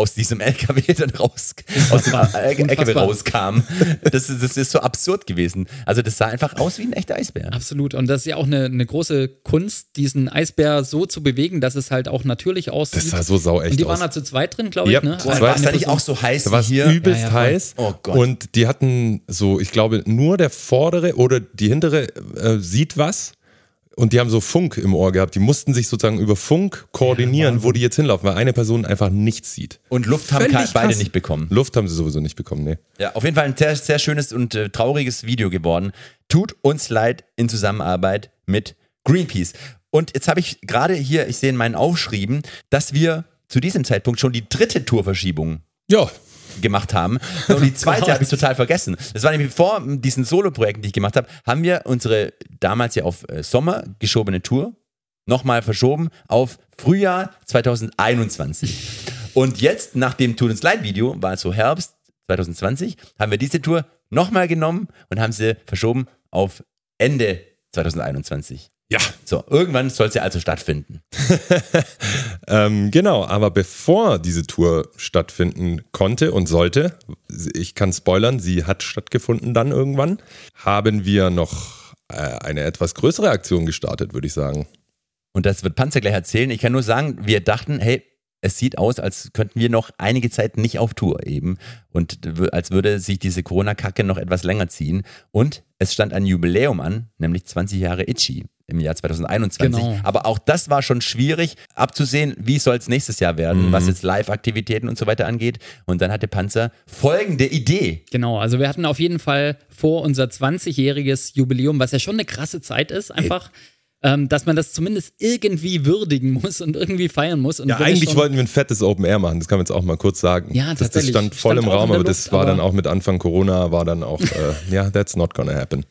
aus diesem LKW dann raus, aus dem LKW rauskam, das ist, das ist so absurd gewesen. Also das sah einfach aus wie ein echter Eisbär. Absolut. Und das ist ja auch eine, eine große Kunst, diesen Eisbär so zu bewegen, dass es halt auch natürlich aussieht. Das sah so sauecht Und die aus. waren da zu zweit drin, glaube Ja, ich. Ne? zu Boah, zweit. war es da nicht auch so heiß Da war hier? übelst Ja, ja, heiß. Oh Gott. Und die hatten so, ich glaube, nur der vordere oder die hintere äh, sieht was. Und die haben so Funk im Ohr gehabt. Die mussten sich sozusagen über Funk koordinieren, wo die jetzt hinlaufen, weil eine Person einfach nichts sieht. Und Luft haben beide krass. nicht bekommen. Luft haben sie sowieso nicht bekommen, nee. Ja, auf jeden Fall ein sehr, sehr schönes und äh, trauriges Video geworden. Tut uns leid in Zusammenarbeit mit Greenpeace. Und jetzt habe ich gerade hier, ich sehe in meinen Aufschrieben, dass wir zu diesem Zeitpunkt schon die dritte Tourverschiebung Ja, gemacht haben. Und die zweite habe ich total vergessen. Das war nämlich vor diesen Solo-Projekten, die ich gemacht habe, haben wir unsere damals ja auf äh, Sommer geschobene Tour nochmal verschoben auf Frühjahr 2021. Und jetzt, nach dem Tut uns leid Video, war es so Herbst 2020, haben wir diese Tour nochmal genommen und haben sie verschoben auf Ende 2021. ja. So, irgendwann soll sie also stattfinden. Ähm, genau, aber bevor diese Tour stattfinden konnte und sollte, ich kann spoilern, sie hat stattgefunden dann irgendwann, haben wir noch äh, eine etwas größere Aktion gestartet, würde ich sagen. Und das wird Panzer gleich erzählen. Ich kann nur sagen, wir dachten, hey, es sieht aus, als könnten wir noch einige Zeit nicht auf Tour eben. Und als würde sich diese Corona-Kacke noch etwas länger ziehen. Und es stand ein Jubiläum an, nämlich 20 Jahre Itchy im Jahr 2021. Genau. Aber auch das war schon schwierig abzusehen, wie soll es nächstes Jahr werden, was jetzt Live-Aktivitäten und so weiter angeht. Und dann hatte Panzer folgende Idee. Genau, also wir hatten auf jeden Fall vor unser 20-jähriges Jubiläum, was ja schon eine krasse Zeit ist, einfach, ähm, dass man das zumindest irgendwie würdigen muss und irgendwie feiern muss. Ja, eigentlich wollten wir ein fettes Open Air machen, das kann man jetzt auch mal kurz sagen. Ja, das, das stand voll Stand im Raum, aber das Luft, war dann aber- auch mit Anfang Corona, war dann auch, äh, ja, that's not gonna happen.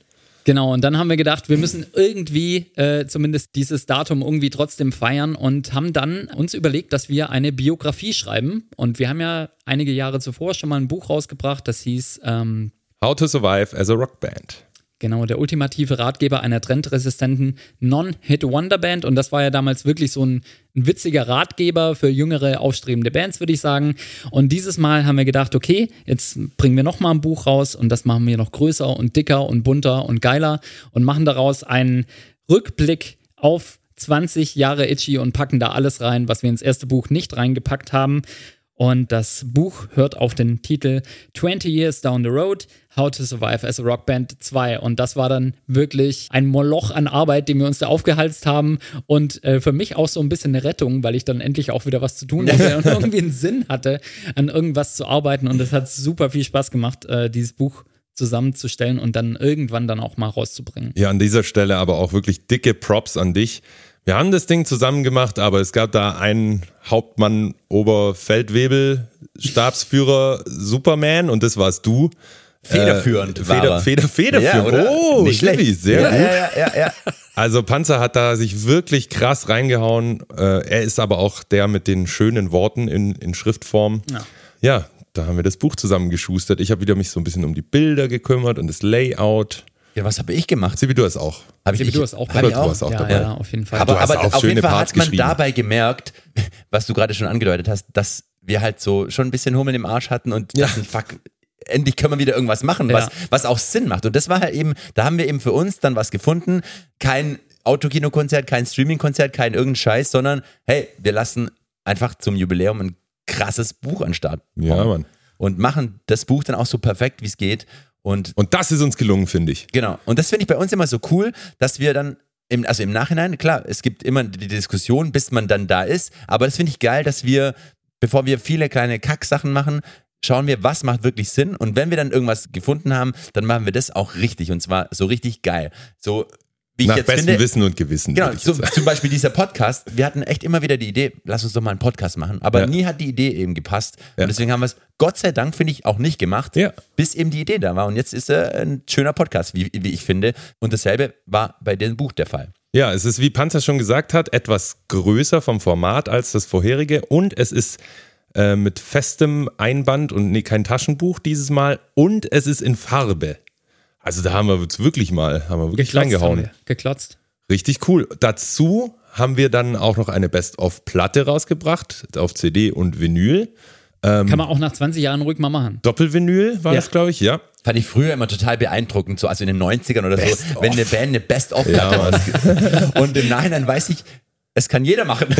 Genau, und dann haben wir gedacht, wir müssen irgendwie äh, zumindest dieses Datum irgendwie trotzdem feiern und haben dann uns überlegt, dass wir eine Biografie schreiben. Und wir haben ja einige Jahre zuvor schon mal ein Buch rausgebracht, das hieß ähm, How to survive as a rock band. Genau, der ultimative Ratgeber einer trendresistenten Non-Hit-Wonder-Band. Und das war ja damals wirklich so ein, ein witziger Ratgeber für jüngere, aufstrebende Bands, würde ich sagen. Und dieses Mal haben wir gedacht, okay, jetzt bringen wir nochmal ein Buch raus und das machen wir noch größer und dicker und bunter und geiler und machen daraus einen Rückblick auf 20 Jahre Itchy und packen da alles rein, was wir ins erste Buch nicht reingepackt haben. Und das Buch hört auf den Titel 20 Years Down the Road, How to Survive as a Rock Band 2. Und das war dann wirklich ein Moloch an Arbeit, den wir uns da aufgehalst haben. Und äh, für mich auch so ein bisschen eine Rettung, weil ich dann endlich auch wieder was zu tun hatte und irgendwie einen Sinn hatte, an irgendwas zu arbeiten. Und es hat super viel Spaß gemacht, äh, dieses Buch zusammenzustellen und dann irgendwann dann auch mal rauszubringen. Ja, an dieser Stelle aber auch wirklich dicke Props an dich. Wir haben das Ding zusammen gemacht, aber es gab da einen Hauptmann Oberfeldwebel, Stabsführer Superman und das warst du. Federführend Äh, war Feder, er. Feder, federführend. Ja, oh, Nicht Schilli, schlecht. sehr ja, gut. Ja, ja, ja, ja. Also Panzer hat da sich wirklich krass reingehauen. Äh, er ist aber auch der mit den schönen Worten in, in Schriftform. Ja. ja, da haben wir das Buch zusammengeschustert. Ich habe wieder mich so ein bisschen um die Bilder gekümmert und das Layout. Ja was habe ich gemacht? Sibi, du hast auch. Hab ich, du hast auch hab ich auch? Du hast auch ja, dabei. ja, auf jeden Fall. Aber, Du hast aber auch auf schöne jeden Fall Parts hat man dabei gemerkt, was du gerade schon angedeutet hast, dass wir halt so schon ein bisschen Hummel im Arsch hatten und dachten, fuck, endlich können wir wieder irgendwas machen, was, Ja. was auch Sinn macht. Und das war halt eben, da haben wir eben für uns dann was gefunden. Kein Autokinokonzert, kein Streamingkonzert, kein irgendein Scheiß, sondern hey, wir lassen einfach zum Jubiläum ein krasses Buch an. Ja. Mann. Und machen das Buch dann auch so perfekt, wie es geht. Und Und das ist uns gelungen, finde ich. Genau. Und das finde ich bei uns immer so cool, dass wir dann, im, also im Nachhinein, klar, es gibt immer die Diskussion, bis man dann da ist, aber das finde ich geil, dass wir, bevor wir viele kleine Kacksachen machen, schauen wir, was macht wirklich Sinn und wenn wir dann irgendwas gefunden haben, dann machen wir das auch richtig und zwar so richtig geil. So, wie ich Nach jetzt bestem finde, Wissen und Gewissen. Genau, ich so, jetzt zum Beispiel dieser Podcast. Wir hatten echt immer wieder die Idee, lass uns doch mal einen Podcast machen. Aber Ja. nie hat die Idee eben gepasst. Ja. Und deswegen haben wir es, Gott sei Dank, finde ich, auch nicht gemacht, Ja. bis eben die Idee da war. Und jetzt ist er ein schöner Podcast, wie, wie ich finde. Und dasselbe war bei dem Buch der Fall. Ja, es ist, wie Panzer schon gesagt hat, etwas größer vom Format als das vorherige und es ist äh, mit festem Einband und nee, kein Taschenbuch dieses Mal und es ist in Farbe. Also da haben wir uns wirklich mal, haben wir wirklich Geklotzt reingehauen. Geklotzt. Richtig cool. Dazu haben wir dann auch noch eine Best-of-Platte rausgebracht, auf CD und Vinyl. Kann man auch nach 20 Jahren ruhig mal machen. Doppelvinyl war Ja. das, glaube ich, ja. Fand ich früher immer total beeindruckend, so also in den 90ern oder Best so, of. wenn eine Band eine Best-of Ja. Und im Nachhinein weiß ich, es kann jeder machen.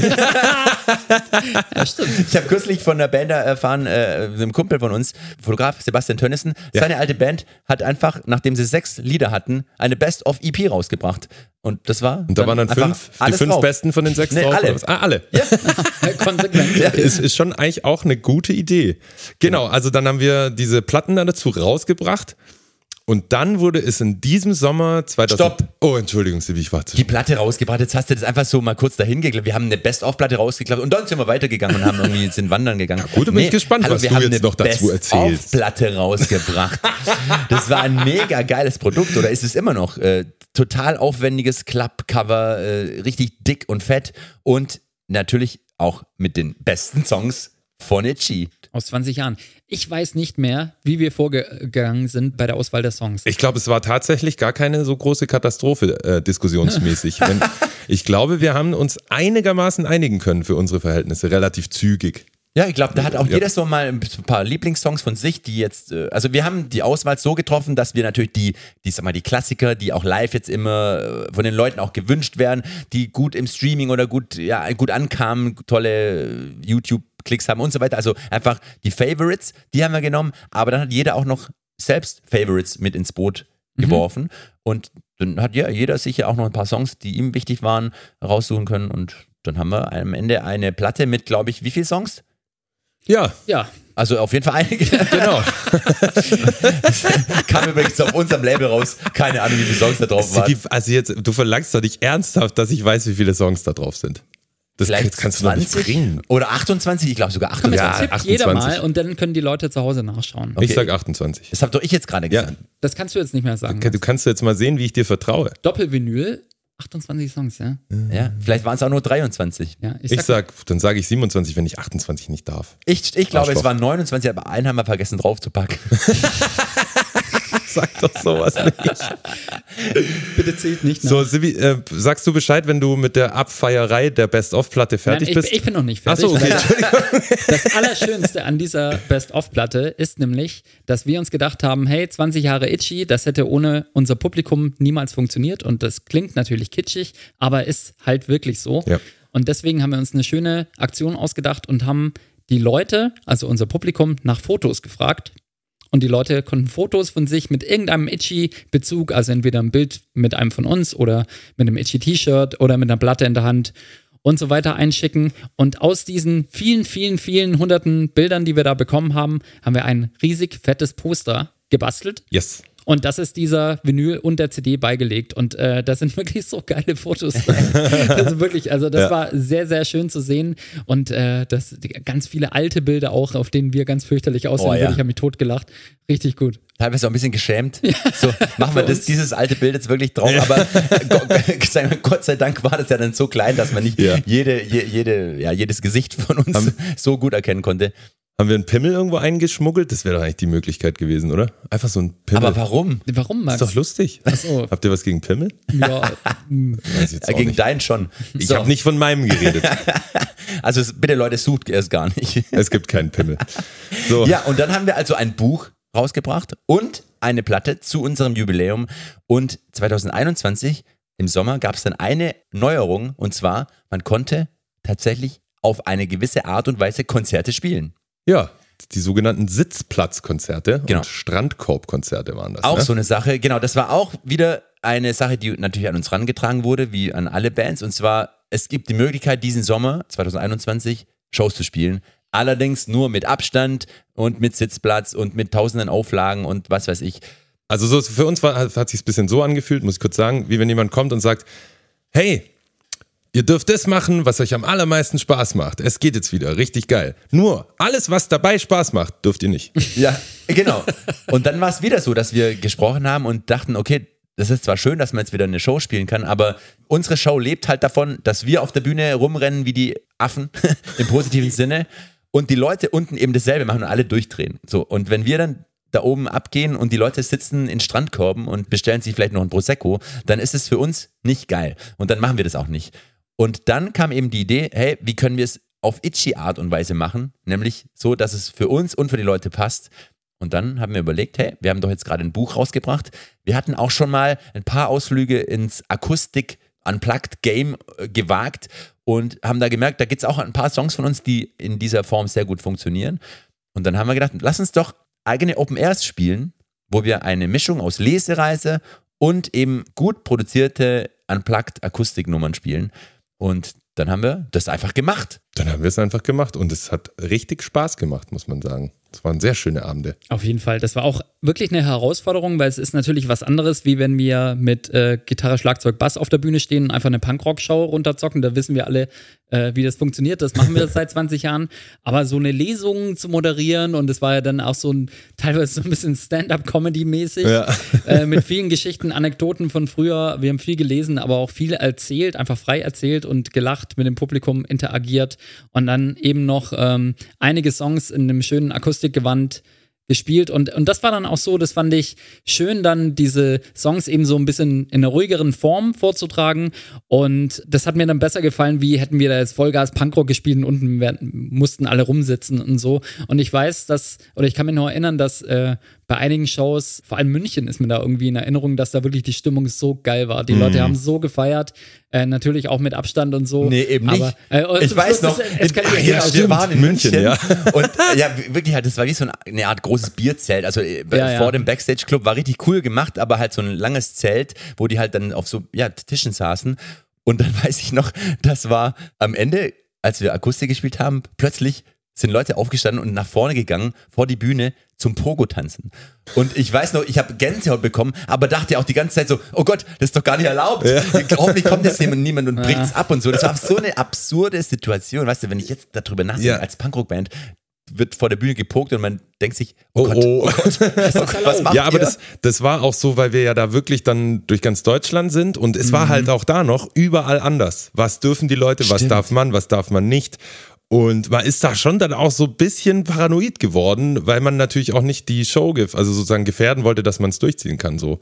Ja, stimmt. Ich habe kürzlich von der Band erfahren, äh, einem Kumpel von uns, Fotograf Sebastian Tönnissen, seine alte Band hat einfach, nachdem sie sechs Lieder hatten, eine Best-of-EP rausgebracht. Und das war. Und da waren dann fünf, die fünf drauf. besten von den sechs Nee, drauf. alle. Ah, alle. Konsequent. Es ist schon eigentlich auch eine gute Idee. Genau, also dann haben wir diese Platten dann dazu rausgebracht. Und dann wurde es in diesem Sommer 2000. Stopp. Oh, Entschuldigung, Sibi, ich war zu Die Platte rausgebracht, jetzt hast du das einfach so mal kurz dahin geklappt. Wir haben eine Best-of-Platte rausgeklappt und dann sind wir weitergegangen und haben irgendwie sind wandern gegangen. gut, da bin ich gespannt, was wir du haben jetzt eine noch dazu erzählst. Best-of-Platte rausgebracht. das war ein mega geiles Produkt oder ist es immer noch? Äh, total aufwendiges Klappcover, äh, richtig dick und fett und natürlich auch mit den besten Songs von Itchy. Aus 20 Jahren. Ich weiß nicht mehr, wie wir vorgegangen sind bei der Auswahl der Songs. Ich glaube, es war tatsächlich gar keine so große Katastrophe äh, diskussionsmäßig. Ich glaube, wir haben uns einigermaßen einigen können für unsere Verhältnisse, relativ zügig. Ja, ich glaube, da hat auch Ja. jeder so mal ein paar Lieblingssongs von sich, die jetzt, äh, also wir haben die Auswahl so getroffen, dass wir natürlich die, die, sag mal, die Klassiker, die auch live jetzt immer äh, von den Leuten auch gewünscht werden, die gut im Streaming oder gut, ja, gut ankamen, tolle äh, YouTube-Klicks haben und so weiter. Also einfach die Favorites, die haben wir genommen, aber dann hat jeder auch noch selbst Favorites mit ins Boot geworfen und dann hat ja jeder sicher auch noch ein paar Songs, die ihm wichtig waren, raussuchen können und dann haben wir am Ende eine Platte mit, glaube ich, wie viele Songs? Ja, Ja, Also auf jeden Fall einige. genau. Kam übrigens auf unserem Label raus. Keine Ahnung, wie viele Songs da drauf waren. Sibi, also jetzt, du verlangst doch nicht ernsthaft, dass ich weiß, wie viele Songs da drauf sind. Das Vielleicht kannst du doch nicht 20 bringen. oder 28, ich glaube sogar komm, jetzt 28. Ja, tippt jeder 28. mal und dann können die Leute zu Hause nachschauen. Ich sag 28. Das hab doch ich jetzt gerade Ja, gesagt. Das kannst du jetzt nicht mehr sagen. du kannst jetzt mal sehen, wie ich dir vertraue. Doppelvinyl, 28 Songs, ja? Ja, vielleicht waren es auch nur 23. ja Ich sag, dann sage ich 27, wenn ich 28 nicht darf. Ich, ich glaube, es waren 29, aber einen haben wir vergessen draufzupacken. Sag doch sowas nicht. bitte zählt nicht nach. So, Sibi, äh, sagst du Bescheid, wenn du mit der Abfeierei der Best-of-Platte Nein, fertig ich, bist? ich bin noch nicht fertig. Achso, okay, Entschuldigung. Das Allerschönste an dieser Best-of-Platte ist nämlich, dass wir uns gedacht haben, hey, 20 Jahre Itchy, das hätte ohne unser Publikum niemals funktioniert und das klingt natürlich kitschig, aber ist halt wirklich so. Ja. Und deswegen haben wir uns eine schöne Aktion ausgedacht und haben die Leute, also unser Publikum, nach Fotos gefragt. Und die Leute konnten Fotos von sich mit irgendeinem Itchy-Bezug, also entweder ein Bild mit einem von uns oder mit einem Itchy-T-Shirt oder mit einer Platte in der Hand und so weiter einschicken. Und aus diesen vielen, vielen, vielen hunderten Bildern, die wir da bekommen haben, haben wir ein riesig fettes Poster gebastelt. Yes. Und das ist dieser Vinyl und der CD beigelegt. Und äh, da sind wirklich so geile Fotos drin. also wirklich, also das Ja. war sehr, sehr schön zu sehen. Und äh, das, ganz viele alte Bilder auch, auf denen wir ganz fürchterlich aussehen. Oh, ja. Wirklich, habe mich totgelacht. Richtig gut. Teilweise auch ein bisschen geschämt. So, machen wir das, dieses alte Bild jetzt wirklich drauf. Aber Gott, wir, Gott sei Dank war das ja dann so klein, dass man nicht Ja. jede, je, jede, ja, jedes Gesicht von uns so gut erkennen konnte. Haben wir einen Pimmel irgendwo eingeschmuggelt? Das wäre doch eigentlich die Möglichkeit gewesen, oder? Einfach so ein Pimmel. Aber warum? Warum, Max? ist doch lustig. so. Habt ihr was gegen Pimmel? Ja, Gegen nicht. deinen schon. Ich So. habe nicht von meinem geredet. Also bitte Leute, sucht es gar nicht. es gibt keinen Pimmel. So, Ja, und dann haben wir also ein Buch rausgebracht und eine Platte zu unserem Jubiläum. Und 2021 im Sommer gab es dann eine Neuerung und zwar, man konnte tatsächlich auf eine gewisse Art und Weise Konzerte spielen. Ja, die sogenannten Sitzplatzkonzerte Genau. und Strandkorbkonzerte waren das. Auch ne? so eine Sache, genau, das war auch wieder eine Sache, die natürlich an uns rangetragen wurde, wie an alle Bands. Und zwar, es gibt die Möglichkeit, diesen Sommer 2021 Shows zu spielen. Allerdings nur mit Abstand und mit Sitzplatz und mit tausenden Auflagen und was weiß ich. Also so, für uns war, hat, hat sich ein bisschen so angefühlt, muss ich kurz sagen, wie wenn jemand kommt und sagt, hey, ihr dürft das machen, was euch am allermeisten Spaß macht. Es geht jetzt wieder, richtig geil. Nur, alles, was dabei Spaß macht, dürft ihr nicht. Ja, genau. Und dann war es wieder so, dass wir gesprochen haben und dachten, okay, das ist zwar schön, dass man jetzt wieder eine Show spielen kann, aber unsere Show lebt halt davon, dass wir auf der Bühne rumrennen wie die Affen im positiven Sinne und die Leute unten eben dasselbe machen und alle durchdrehen. So, und wenn wir dann da oben abgehen und die Leute sitzen in Strandkorben und bestellen sich vielleicht noch ein Prosecco, dann ist es für uns nicht geil. Und dann machen wir das auch nicht. Und dann kam eben die Idee, hey, wie können wir es auf itchy Art und Weise machen? Nämlich so, dass es für uns und für die Leute passt. Und dann haben wir überlegt, hey, wir haben doch jetzt gerade ein Buch rausgebracht. Wir hatten auch schon mal ein paar Ausflüge ins Akustik Unplugged Game äh, gewagt und haben da gemerkt, da gibt es auch ein paar Songs von uns, die in dieser Form sehr gut funktionieren. Und dann haben wir gedacht, lass uns doch eigene Open Airs spielen, wo wir eine Mischung aus Lesereise und eben gut produzierte Unplugged Akustiknummern spielen. Und dann haben wir das einfach gemacht. Dann haben wir es einfach gemacht und es hat richtig Spaß gemacht, muss man sagen. Es waren sehr schöne Abende. Auf jeden Fall. Das war auch wirklich eine Herausforderung, weil es ist natürlich was anderes, wie wenn wir mit äh, Gitarre, Schlagzeug, Bass auf der Bühne stehen und einfach eine Punkrock-Show runterzocken. Da wissen wir alle, äh, wie das funktioniert. Das machen wir seit 20 Jahren. Aber so eine Lesung zu moderieren und es war ja dann auch so ein, teilweise so ein bisschen Stand-up-Comedy-mäßig, Ja. äh, mit vielen Geschichten, Anekdoten von früher. Wir haben viel gelesen, aber auch viel erzählt, einfach frei erzählt und gelacht, mit dem Publikum interagiert und dann eben noch ähm, einige Songs in einem schönen Akustikgewand gespielt. Und, und das war dann auch so, das fand ich schön, dann diese Songs eben so ein bisschen in einer ruhigeren Form vorzutragen. Und das hat mir dann besser gefallen, wie hätten wir da jetzt Vollgas Punkrock gespielt und unten werden, mussten alle rumsitzen und so. Und ich weiß, dass, oder ich kann mich noch erinnern, dass äh, bei einigen Shows, vor allem München ist mir da irgendwie in Erinnerung, dass da wirklich die Stimmung so geil war. Die Leute haben so gefeiert, äh, natürlich auch mit Abstand und so. Nee, eben nicht. Aber, äh, ich weiß Schluss noch, es in, Genau, ja, wir stimmt. waren in München, München, ja. und äh, ja, wirklich halt, das war wie so eine Art großes Bierzelt, also äh, ja. vor dem Backstage-Club, war richtig cool gemacht, aber halt so ein langes Zelt, wo die halt dann auf so, ja, Tischen saßen und dann weiß ich noch, das war am Ende, als wir Akustik gespielt haben, plötzlich sind Leute aufgestanden und nach vorne gegangen, vor die Bühne zum Pogo-Tanzen. Und ich weiß noch, ich habe Gänsehaut bekommen, aber dachte auch die ganze Zeit so, oh Gott, das ist doch gar nicht erlaubt. Hoffentlich kommt jetzt jemand, niemand und bricht's ab und so. Das war so eine absurde Situation. Weißt du, wenn ich jetzt darüber nachdenke, Ja. als Punkrock-Band wird vor der Bühne gepokt und man denkt sich, oh, Oh, Gott, oh. oh Gott, oh Gott was macht Ja, aber ihr? das, das war auch so, weil wir ja da wirklich dann durch ganz Deutschland sind und es Mhm. war halt auch da noch überall anders. Was dürfen die Leute, was Stimmt. darf man, was darf man nicht? Und man ist da schon dann auch so ein bisschen paranoid geworden, weil man natürlich auch nicht die Show, also sozusagen gefährden wollte, dass man es durchziehen kann. So,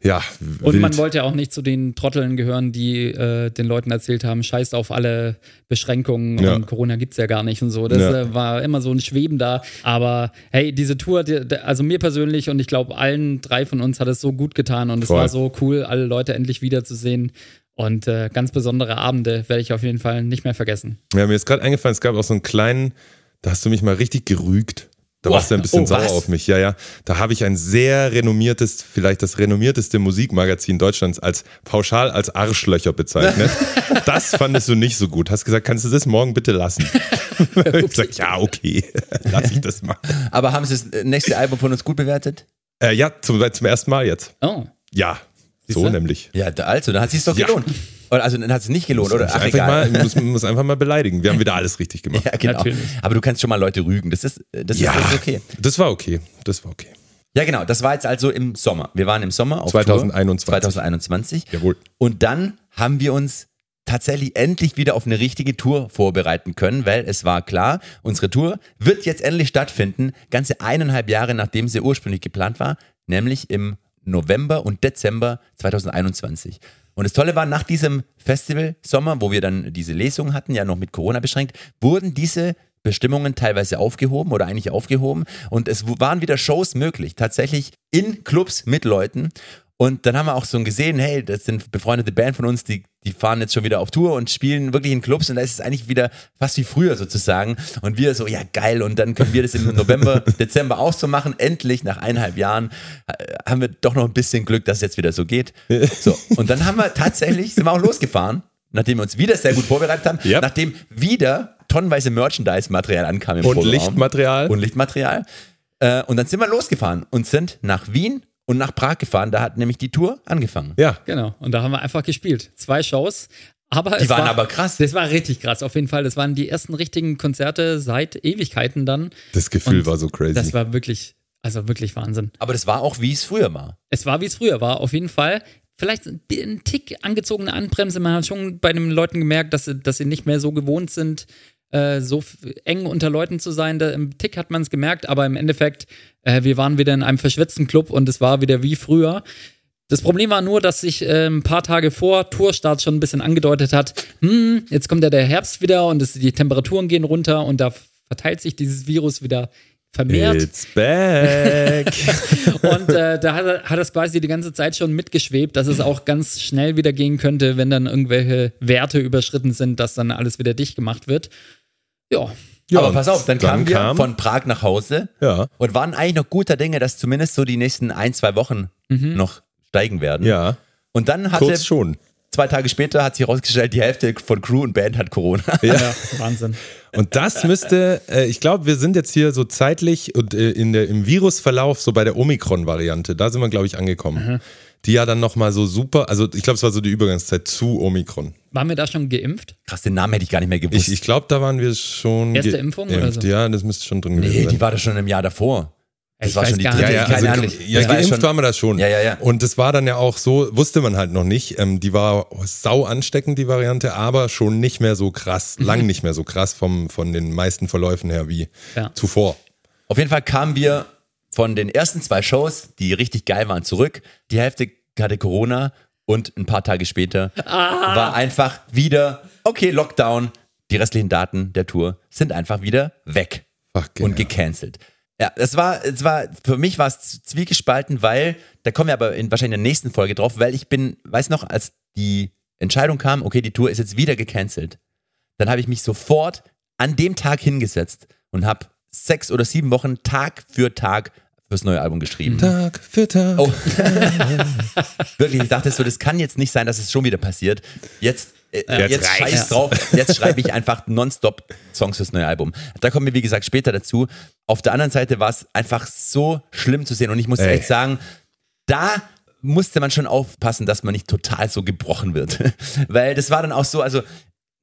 ja. Und wild. man wollte ja auch nicht zu den Trotteln gehören, die äh, den Leuten erzählt haben, scheißt auf alle Beschränkungen Ja. und Corona gibt's ja gar nicht und so. Das Ja. äh, war immer so ein Schweben da. Aber hey, diese Tour, die, also mir persönlich und ich glaube allen drei von uns hat es so gut getan und es Voll. war so cool, alle Leute endlich wiederzusehen. Und äh, ganz besondere Abende werde ich auf jeden Fall nicht mehr vergessen. Ja, mir ist gerade eingefallen, es gab auch so einen kleinen, da hast du mich mal richtig gerügt. Da warst du ein bisschen oh, sauer was? auf mich. Ja, ja. Da habe ich ein sehr renommiertes, vielleicht das renommiertest Musikmagazin Deutschlands als pauschal als Arschlöcher bezeichnet. das fandest du nicht so gut. Hast gesagt, kannst du das morgen bitte lassen? ich hab gesagt, ja, okay, lass ich das mal. Aber haben sie das nächste Album von uns gut bewertet? Äh, ja, zum, zum ersten Mal jetzt. Oh. Ja, so Siehste? nämlich. Ja, da- also, dann hat es sich doch Ja. gelohnt. Oder, also, dann hat es nicht gelohnt, oder? Ach, einfach egal. mal, muss, muss einfach mal beleidigen. Wir haben wieder alles richtig gemacht. Ja, genau. Natürlich. Aber du kannst schon mal Leute rügen. Das ist, das ist, das ist okay. das war okay. Das war okay. Ja, genau. Das war jetzt also im Sommer. Wir waren im Sommer auf 2021. Tour. 2021. Jawohl. Und dann haben wir uns tatsächlich endlich wieder auf eine richtige Tour vorbereiten können, weil es war klar, unsere Tour wird jetzt endlich stattfinden, ganze eineinhalb Jahre nachdem sie ursprünglich geplant war, nämlich im November und Dezember 2021. Und das Tolle war, nach diesem Festival Sommer, wo wir dann diese Lesung hatten, ja noch mit Corona beschränkt, wurden diese Bestimmungen teilweise aufgehoben oder eigentlich aufgehoben und es waren wieder Shows möglich, tatsächlich in Clubs mit Leuten. Und dann haben wir auch so gesehen, hey, das sind befreundete Band von uns, die, die fahren jetzt schon wieder auf Tour und spielen wirklich in Clubs und da ist es eigentlich wieder fast wie früher sozusagen. Und wir so, ja geil, und dann können wir das im November, Dezember auch so machen. Endlich, nach eineinhalb Jahren, äh, haben wir doch noch ein bisschen Glück, dass es jetzt wieder so geht. So, und dann haben wir tatsächlich, sind wir auch losgefahren, nachdem wir uns wieder sehr gut vorbereitet haben, Yep. nachdem wieder tonnenweise Merchandise-Material ankam im Und Proberaum. Lichtmaterial. Und Lichtmaterial. Äh, und dann sind wir losgefahren und sind nach Wien und nach Prag gefahren. Da hat nämlich die Tour angefangen. Ja. Genau. Und da haben wir einfach gespielt. Zwei Shows. Aber Die es waren war, aber krass. Das war richtig krass, auf jeden Fall. Das waren die ersten richtigen Konzerte seit Ewigkeiten dann. Das Gefühl Und war so crazy. Das war wirklich, also wirklich Wahnsinn. Aber das war auch, wie es früher war. Es war, wie es früher war, auf jeden Fall. Vielleicht ein ein Tick angezogene Anbremse. Man hat schon bei den Leuten gemerkt, dass sie, dass sie nicht mehr so gewohnt sind, äh, so eng unter Leuten zu sein. Da, Im Tick hat man es gemerkt, aber im Endeffekt, äh, wir waren wieder in einem verschwitzten Club und es war wieder wie früher. Das Problem war nur, dass sich äh, ein paar Tage vor Tourstart schon ein bisschen angedeutet hat, hm, jetzt kommt ja der Herbst wieder und es, die Temperaturen gehen runter und da verteilt sich dieses Virus wieder vermehrt. It's back. Und äh, da hat, er- hat es quasi die ganze Zeit schon mitgeschwebt, dass es auch ganz schnell wieder gehen könnte, wenn dann irgendwelche Werte überschritten sind, dass dann alles wieder dicht gemacht wird. Ja, Ja, Aber pass auf, dann, kamen wir kam- von Prag nach Hause Ja. und waren eigentlich noch guter Dinge, dass zumindest so die nächsten ein, zwei Wochen noch steigen werden. Ja. Und dann hatte, Kurz schon. Zwei Tage später hat sich herausgestellt, die Hälfte von Crew und Band hat Corona. ja. Wahnsinn. Und das müsste, äh, ich glaube, wir sind jetzt hier so zeitlich und äh, in der, im Virusverlauf so bei der Omikron-Variante. Da sind wir, glaube ich, angekommen. Die ja dann nochmal so super, also ich glaube, es war so die Übergangszeit zu Omikron. Waren wir da schon geimpft? Krass, den Namen hätte ich gar nicht mehr gewusst. Ich, ich glaube, da waren wir schon. Erste. Impfung oder so? Ja, das müsste schon drin gewesen nee, sein. die war da schon im Jahr davor. Das Ich war schon die dritte, ja, ja, also, ja Das war geimpft schon- waren wir da schon. Ja, ja, ja. Und das war dann ja auch so, wusste man halt noch nicht. Ähm, die war sau ansteckend, die Variante, aber schon nicht mehr so krass, lang nicht mehr so krass vom, von den meisten Verläufen her wie Ja. zuvor. Auf jeden Fall kamen wir von den ersten zwei Shows, die richtig geil waren, zurück. Die Hälfte hatte Corona und ein paar Tage später war einfach wieder, okay, Lockdown. Die restlichen Daten der Tour sind einfach wieder weg Fuck, und gecancelt. Ja, das war, es war, für mich war es zwiegespalten, weil, da kommen wir aber in, wahrscheinlich in der nächsten Folge drauf, weil ich bin, weiß noch, als die Entscheidung kam, okay, die Tour ist jetzt wieder gecancelt, dann habe ich mich sofort an dem Tag hingesetzt und habe sechs oder sieben Wochen Tag für Tag fürs neue Album geschrieben. Tag für Tag. Oh. Wirklich, ich dachte so, das kann jetzt nicht sein, dass es schon wieder passiert. Jetzt, äh, Jetzt jetzt, scheiß drauf. Jetzt schreibe ich einfach nonstop Songs fürs neue Album. Da kommen wir, wie gesagt, später dazu. Auf der anderen Seite war es einfach so schlimm zu sehen und ich muss Ey. echt sagen, da musste man schon aufpassen, dass man nicht total so gebrochen wird. Weil das war dann auch so, also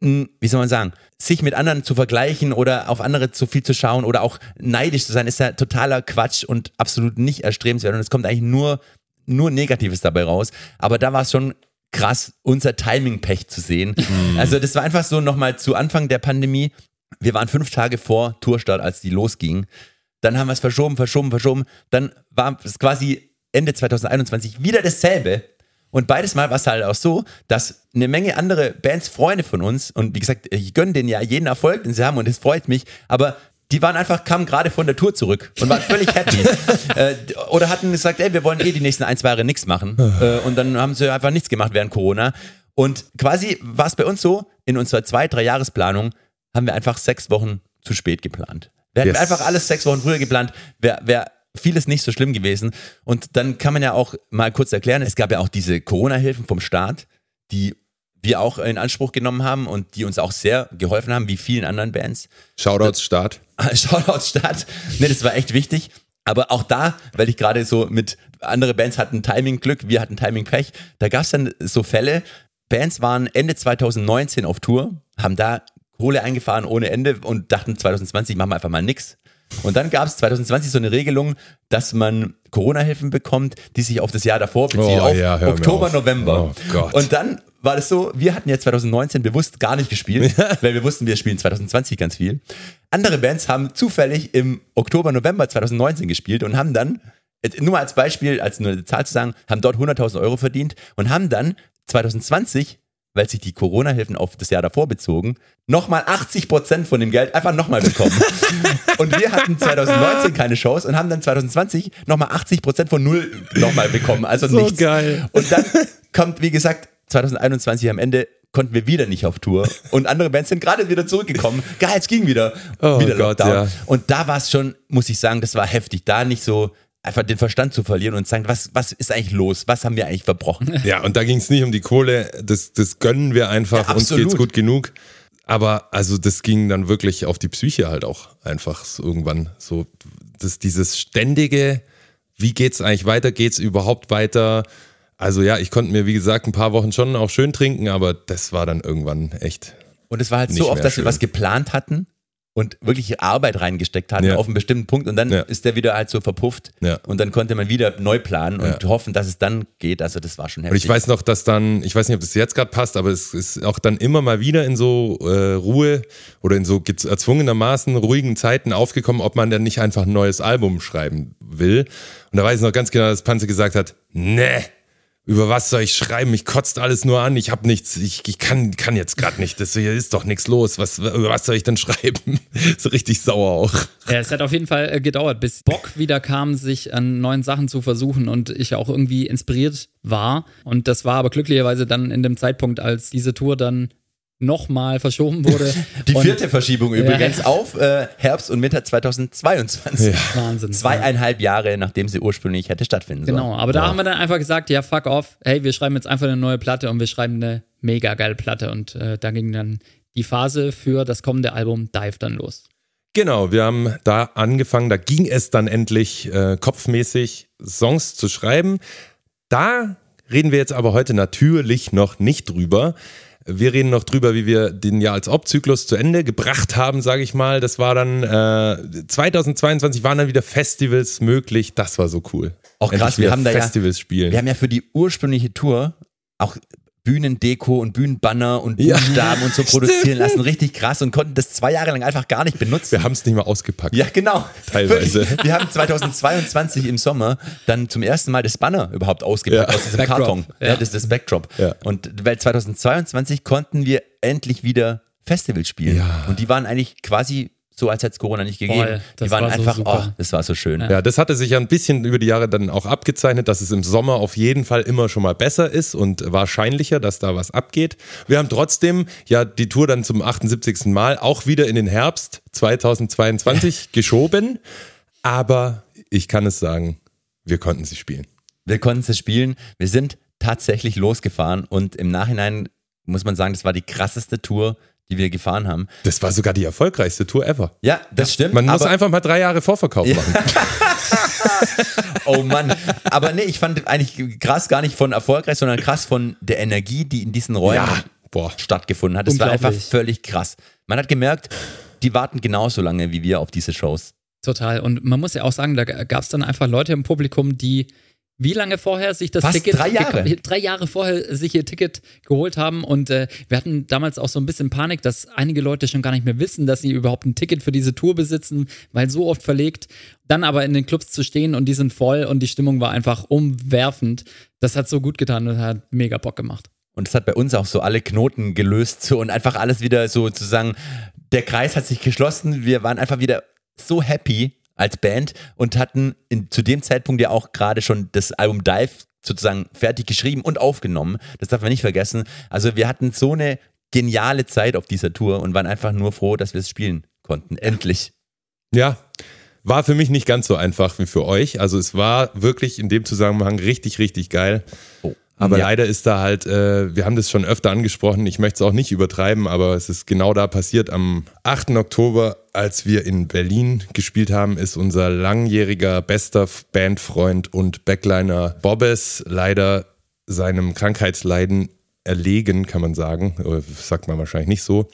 mh, wie soll man sagen, sich mit anderen zu vergleichen oder auf andere zu viel zu schauen oder auch neidisch zu sein, ist ja totaler Quatsch und absolut nicht erstrebenswert. Und es kommt eigentlich nur, nur Negatives dabei raus. Aber da war es schon krass, unser Timing-Pech zu sehen. Also das war einfach so nochmal zu Anfang der Pandemie. Wir waren fünf Tage vor Tourstart, als die losging. Dann haben wir es verschoben, verschoben, verschoben. Dann war es quasi Ende 2021 wieder dasselbe. Und beides Mal war es halt auch so, dass eine Menge andere Bands, Freunde von uns, und wie gesagt, ich gönne denen ja jeden Erfolg, den sie haben und es freut mich, aber die waren einfach, kamen gerade von der Tour zurück und waren völlig happy. äh, oder hatten gesagt, ey, wir wollen eh die nächsten ein, zwei Jahre nichts machen. äh, und dann haben sie einfach nichts gemacht während Corona. Und quasi war es bei uns so, in unserer zwei, drei Jahresplanung haben wir einfach sechs Wochen zu spät geplant. Wir hätten Yes. einfach alles sechs Wochen früher geplant, wäre wär vieles nicht so schlimm gewesen. Und dann kann man ja auch mal kurz erklären, es gab ja auch diese Corona-Hilfen vom Staat, die wir auch in Anspruch genommen haben und die uns auch sehr geholfen haben, wie vielen anderen Bands. Shoutouts Start. Shoutouts Stadt. Ne, das war echt wichtig. Aber auch da, weil ich gerade so mit, andere Bands hatten Timing-Glück, wir hatten Timing-Pech, da gab es dann so Fälle, Bands waren Ende 2019 auf Tour, haben da Kohle eingefahren ohne Ende und dachten 2020 machen wir einfach mal nix. Und dann gab es 2020 so eine Regelung, dass man Corona-Hilfen bekommt, die sich auf das Jahr davor beziehen, Oh, auf ja, Oktober, auf. November. Oh. Und dann war das so, wir hatten ja 2019 bewusst gar nicht gespielt, weil wir wussten, wir spielen 2020 ganz viel. Andere Bands haben zufällig im Oktober, November 2019 gespielt und haben dann, nur mal als Beispiel, als nur eine Zahl zu sagen, haben dort 100.000 Euro verdient und haben dann 2020 weil sich die Corona-Hilfen auf das Jahr davor bezogen, nochmal 80 Prozent von dem Geld einfach nochmal bekommen. und wir hatten 2019 keine Shows und haben dann 2020 nochmal 80 Prozent von null nochmal bekommen. Also So nichts. geil. Und dann kommt, wie gesagt, 2021 am Ende konnten wir wieder nicht auf Tour und andere Bands sind gerade wieder zurückgekommen. Geil, es ging wieder. Oh wieder Gott, Lockdown. ja. Und da war es schon, muss ich sagen, das war heftig, da nicht so einfach den Verstand zu verlieren und zu sagen, was, was ist eigentlich los? Was haben wir eigentlich verbrochen? Ja, und da ging es nicht um die Kohle, das, das gönnen wir einfach, Ja, uns geht's gut genug. Aber also das ging dann wirklich auf die Psyche halt auch einfach so irgendwann. So, das, dieses ständige, wie geht's eigentlich weiter? Geht's überhaupt weiter? Also ja, ich konnte mir, wie gesagt, ein paar Wochen schon auch schön trinken, aber das war dann irgendwann echt. Und es war halt so oft, dass wir schön. was geplant hatten und wirklich Arbeit reingesteckt hatten Ja. auf einen bestimmten Punkt und dann Ja. ist der wieder halt so verpufft Ja. und dann konnte man wieder neu planen und hoffen, dass es dann geht. Also das war schon Und heftig. ich weiß noch, dass dann, ich weiß nicht, ob das jetzt gerade passt, aber es ist auch dann immer mal wieder in so äh, Ruhe oder in so erzwungenermaßen ruhigen Zeiten aufgekommen, ob man denn nicht einfach ein neues Album schreiben will. Und da weiß ich noch ganz genau, dass Panze gesagt hat, nee, über was soll ich schreiben? Mich kotzt alles nur an, ich habe nichts, ich, ich kann, kann jetzt gerade nicht, das hier ist doch nichts los, was, über was soll ich denn schreiben? so richtig sauer auch. Ja, es hat auf jeden Fall äh, gedauert, bis Bock wieder kam, sich an neuen Sachen zu versuchen und ich auch irgendwie inspiriert war. Und das war aber glücklicherweise dann in dem Zeitpunkt, als diese Tour dann nochmal verschoben wurde. Die Und- vierte Verschiebung übrigens Ja. auf äh, Herbst und Winter 2022. Wahnsinn. Zweieinhalb Jahre, nachdem sie ursprünglich hätte stattfinden sollen. Genau, aber da haben wir dann einfach gesagt, ja, fuck off, hey, wir schreiben jetzt einfach eine neue Platte und wir schreiben eine mega geile Platte. Und äh, da ging dann die Phase für das kommende Album Dive dann los. Genau, wir haben da angefangen, da ging es dann endlich äh, kopfmäßig Songs zu schreiben. Da reden wir jetzt aber heute natürlich noch nicht drüber. Wir reden noch drüber, wie wir den Jahr als Ob-Zyklus zu Ende gebracht haben, sage ich mal. Das war dann äh, 2022 waren dann wieder Festivals möglich. Das war so cool. Auch Endlich krass, wir haben da ja- Festivals spielen. Wir haben ja für die ursprüngliche Tour auch Bühnendeko und Bühnenbanner und Ja. Buchstaben und so produzieren lassen. Richtig krass und konnten das zwei Jahre lang einfach gar nicht benutzen. wir haben es nicht mal ausgepackt. Ja, genau. Teilweise. Wir haben 2022 im Sommer dann zum ersten Mal das Banner überhaupt ausgepackt Ja. aus diesem Backdrop, Karton. Ja. ja. das ist das Backdrop. Ja. Und weil 2022 konnten wir endlich wieder Festivals spielen. Ja. Und die waren eigentlich quasi so, als hätte es Corona nicht gegeben. Voll. Das die waren war so einfach, super. oh, das war so schön. Ja, das hatte sich ja ein bisschen über die Jahre dann auch abgezeichnet, dass es im Sommer auf jeden Fall immer schon mal besser ist und wahrscheinlicher, dass da was abgeht. Wir haben trotzdem ja die Tour dann zum 78. Mal auch wieder in den Herbst 2022 geschoben. Aber ich kann es sagen, wir konnten sie spielen. Wir konnten es spielen. Wir sind tatsächlich losgefahren und im Nachhinein muss man sagen, das war die krasseste Tour, die wir gefahren haben. Das war sogar die erfolgreichste Tour ever. Ja, das stimmt. Man muss einfach mal drei Jahre Vorverkauf machen. oh Mann. Aber nee, ich fand eigentlich krass gar nicht von erfolgreich, sondern krass von der Energie, die in diesen Räumen Ja, boah. stattgefunden hat. Das war einfach völlig krass. Man hat gemerkt, die warten genauso lange wie wir auf diese Shows. Total. Und man muss ja auch sagen, da gab es dann einfach Leute im Publikum, die wie lange vorher sich das Fast Ticket drei Jahre. drei Jahre vorher sich ihr Ticket geholt haben und äh, wir hatten damals auch so ein bisschen Panik, dass einige Leute schon gar nicht mehr wissen, dass sie überhaupt ein Ticket für diese Tour besitzen, weil so oft verlegt. Dann aber in den Clubs zu stehen und die sind voll und die Stimmung war einfach umwerfend. Das hat so gut getan und hat mega Bock gemacht. Und es hat bei uns auch so alle Knoten gelöst so, und einfach alles wieder so sozusagen, der Kreis hat sich geschlossen. Wir waren einfach wieder so happy als Band und hatten in, zu dem Zeitpunkt ja auch gerade schon das Album Dive sozusagen fertig geschrieben und aufgenommen. Das darf man nicht vergessen. Also wir hatten so eine geniale Zeit auf dieser Tour und waren einfach nur froh, dass wir es spielen konnten. Endlich. Ja, war für mich nicht ganz so einfach wie für euch. Also es war wirklich in dem Zusammenhang richtig, richtig geil. Oh. Aber leider ist da halt, äh, wir haben das schon öfter angesprochen, ich möchte es auch nicht übertreiben, aber es ist genau da passiert. Am 8. Oktober, als wir in Berlin gespielt haben, ist unser langjähriger bester Bandfreund und Backliner Bobbes leider seinem Krankheitsleiden erlegen, kann man sagen. Oder sagt man wahrscheinlich nicht so.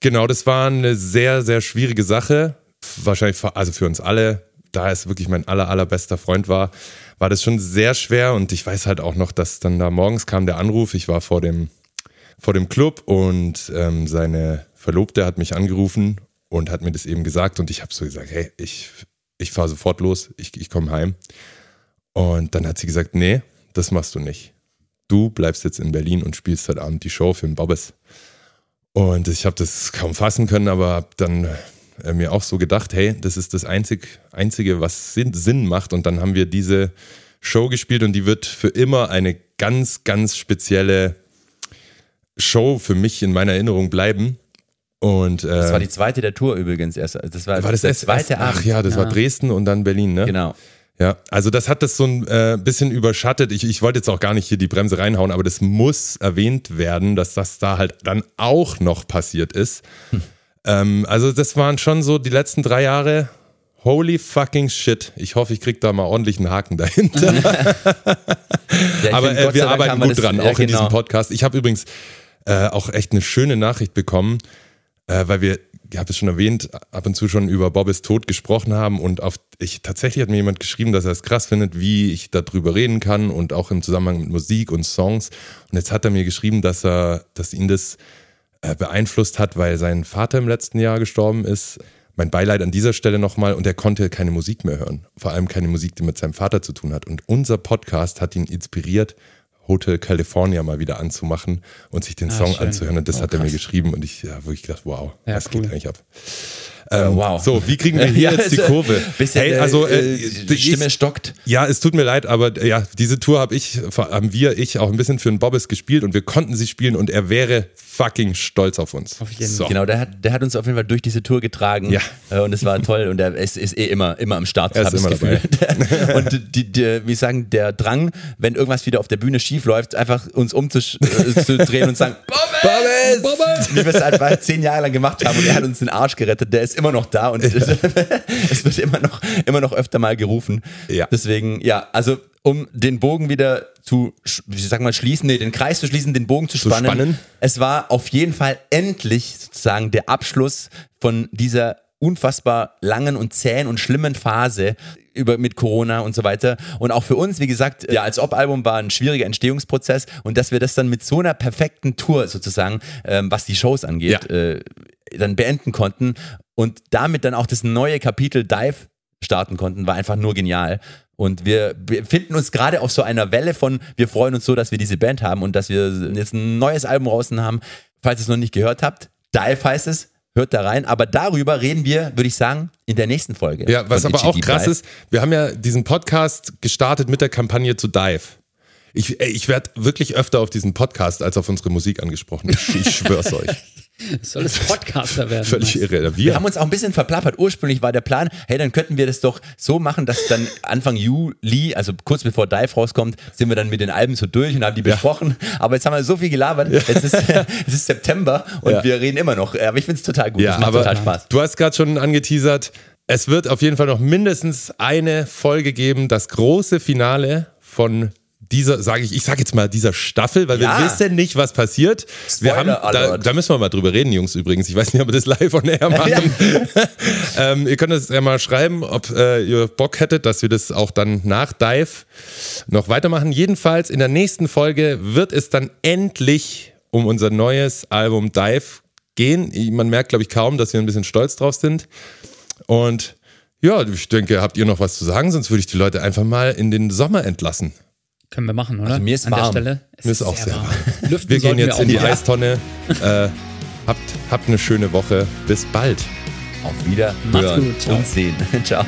Genau, das war eine sehr, sehr schwierige Sache. Wahrscheinlich, für- also für uns alle, da es wirklich mein aller, allerbester Freund war, war das schon sehr schwer. Und ich weiß halt auch noch, dass dann da morgens kam der Anruf. Ich war vor dem, vor dem Club und ähm, seine Verlobte hat mich angerufen und hat mir das eben gesagt. Und ich habe so gesagt, hey, ich, ich fahre sofort los, ich, ich komme heim. Und dann hat sie gesagt, nee, das machst du nicht. du bleibst jetzt in Berlin und spielst heute Abend die Show für den Bobbes. Und ich habe das kaum fassen können, aber dann mir auch so gedacht, hey, das ist das Einzig, Einzige, was Sinn, Sinn macht. Und dann haben wir diese Show gespielt und die wird für immer eine ganz, ganz spezielle Show für mich in meiner Erinnerung bleiben. Und, äh, Das war die zweite der Tour übrigens erst. Das war, war das der erst- zweite Ach Abend. ja, das war Ja. Dresden und dann Berlin, ne? Genau. Ja, also das hat das so ein äh, bisschen überschattet. Ich, ich wollte jetzt auch gar nicht hier die Bremse reinhauen, aber das muss erwähnt werden, dass das da halt dann auch noch passiert ist. Ähm, also das waren schon so die letzten drei Jahre. Holy fucking shit. Ich hoffe, ich krieg da mal ordentlich einen Haken dahinter. Ja, aber find, äh, wir arbeiten gut dran, ja, auch in genau. diesem Podcast. Ich habe übrigens äh, auch echt eine schöne Nachricht bekommen, äh, weil wir, ich habe es schon erwähnt, ab und zu schon über Bobbys Tod gesprochen haben und auf, ich tatsächlich hat mir jemand geschrieben, dass er es krass findet, wie ich darüber reden kann und auch im Zusammenhang mit Musik und Songs. Und jetzt hat er mir geschrieben, dass er, dass ihn das beeinflusst hat, weil sein Vater im letzten Jahr gestorben ist. Mein Beileid an dieser Stelle nochmal und er konnte keine Musik mehr hören. Vor allem keine Musik, die mit seinem Vater zu tun hat. Und unser Podcast hat ihn inspiriert, Hotel California mal wieder anzumachen und sich den Song schön. anzuhören. Und das Oh, hat er mir geschrieben und ich ja, wirklich gedacht, wow, Ja, was cool. geht eigentlich ab? Ähm, wow. So, wie kriegen wir hier Ja, jetzt die also, Kurve? Bisschen, hey, äh, also äh, äh, die Stimme ich, stockt. ja, es tut mir leid, aber äh, ja, diese Tour habe ich, haben wir, ich auch ein bisschen für den Bobbes gespielt und wir konnten sie spielen und er wäre fucking stolz auf uns. Auf jeden so. Genau, der hat, der hat uns auf jeden Fall durch diese Tour getragen. Ja. Äh, Und es war toll und er ist, ist eh immer, immer am Start, Er ist hab ich immer das Gefühl. und die, die, wie sagen, der Drang, wenn irgendwas wieder auf der Bühne schief läuft, einfach uns umzudrehen und sagen, Bobbes! Bobbes! Wie wir es einfach zehn Jahre lang gemacht haben und er hat uns den Arsch gerettet, der ist immer noch da und es wird immer noch, immer noch öfter mal gerufen. Ja. Deswegen, ja, also um den Bogen wieder zu, wie sag mal, schließen, nee, den Kreis zu schließen, den Bogen zu spannen. spannen. Es war auf jeden Fall endlich sozusagen der Abschluss von dieser unfassbar langen und zähen und schlimmen Phase über mit Corona und so weiter. Und auch für uns, wie gesagt, ja, als Ob-Album war ein schwieriger Entstehungsprozess und dass wir das dann mit so einer perfekten Tour sozusagen, ähm, was die Shows angeht, Ja. äh, dann beenden konnten und damit dann auch das neue Kapitel Dive starten konnten, war einfach nur genial. Und wir befinden uns gerade auf so einer Welle von, wir freuen uns so, dass wir diese Band haben und dass wir jetzt ein neues Album draußen haben. Falls ihr es noch nicht gehört habt, Dive heißt es, hört da rein. Aber darüber reden wir, würde ich sagen, in der nächsten Folge. Ja, was aber Itchy auch krass Dive. ist, wir haben ja diesen Podcast gestartet mit der Kampagne zu Dive. Ich, ich werde wirklich öfter auf diesen Podcast als auf unsere Musik angesprochen. Ich, ich schwör's euch. Soll es Podcaster werden? Völlig meinst irre. Wir Wir haben uns auch ein bisschen verplappert. Ursprünglich war der Plan, hey, dann könnten wir das doch so machen, dass dann Anfang Juli, also kurz bevor Dive rauskommt, sind wir dann mit den Alben so durch und haben die besprochen. Aber jetzt haben wir so viel gelabert. Jetzt ist, es ist September und Ja. wir reden immer noch. Aber ich finde es total gut. Ja, das macht aber total Spaß. du hast gerade schon angeteasert, es wird auf jeden Fall noch mindestens eine Folge geben, das große Finale von dieser, sage ich, ich sage jetzt mal dieser Staffel, weil Ja. wir wissen nicht, was passiert. wir haben, da, da müssen wir mal drüber reden, Jungs, übrigens. Ich weiß nicht, ob wir das live on air machen. ähm, ihr könnt es ja mal schreiben, ob äh, ihr Bock hättet, dass wir das auch dann nach Dive noch weitermachen. Jedenfalls in der nächsten Folge wird es dann endlich um unser neues Album Dive gehen. Man merkt, glaube ich, kaum, dass wir ein bisschen stolz drauf sind. Und ja, ich denke, habt ihr noch was zu sagen? Sonst würde ich die Leute einfach mal in den Sommer entlassen. Können wir machen, oder? Also mir ist An der warm. Stelle. Es Mir ist auch sehr Lüften Wir gehen jetzt wir in die. Eistonne. äh, habt, habt eine schöne Woche. Bis bald. Auf wieder Macht's gut. Ciao. und sehen. Ciao.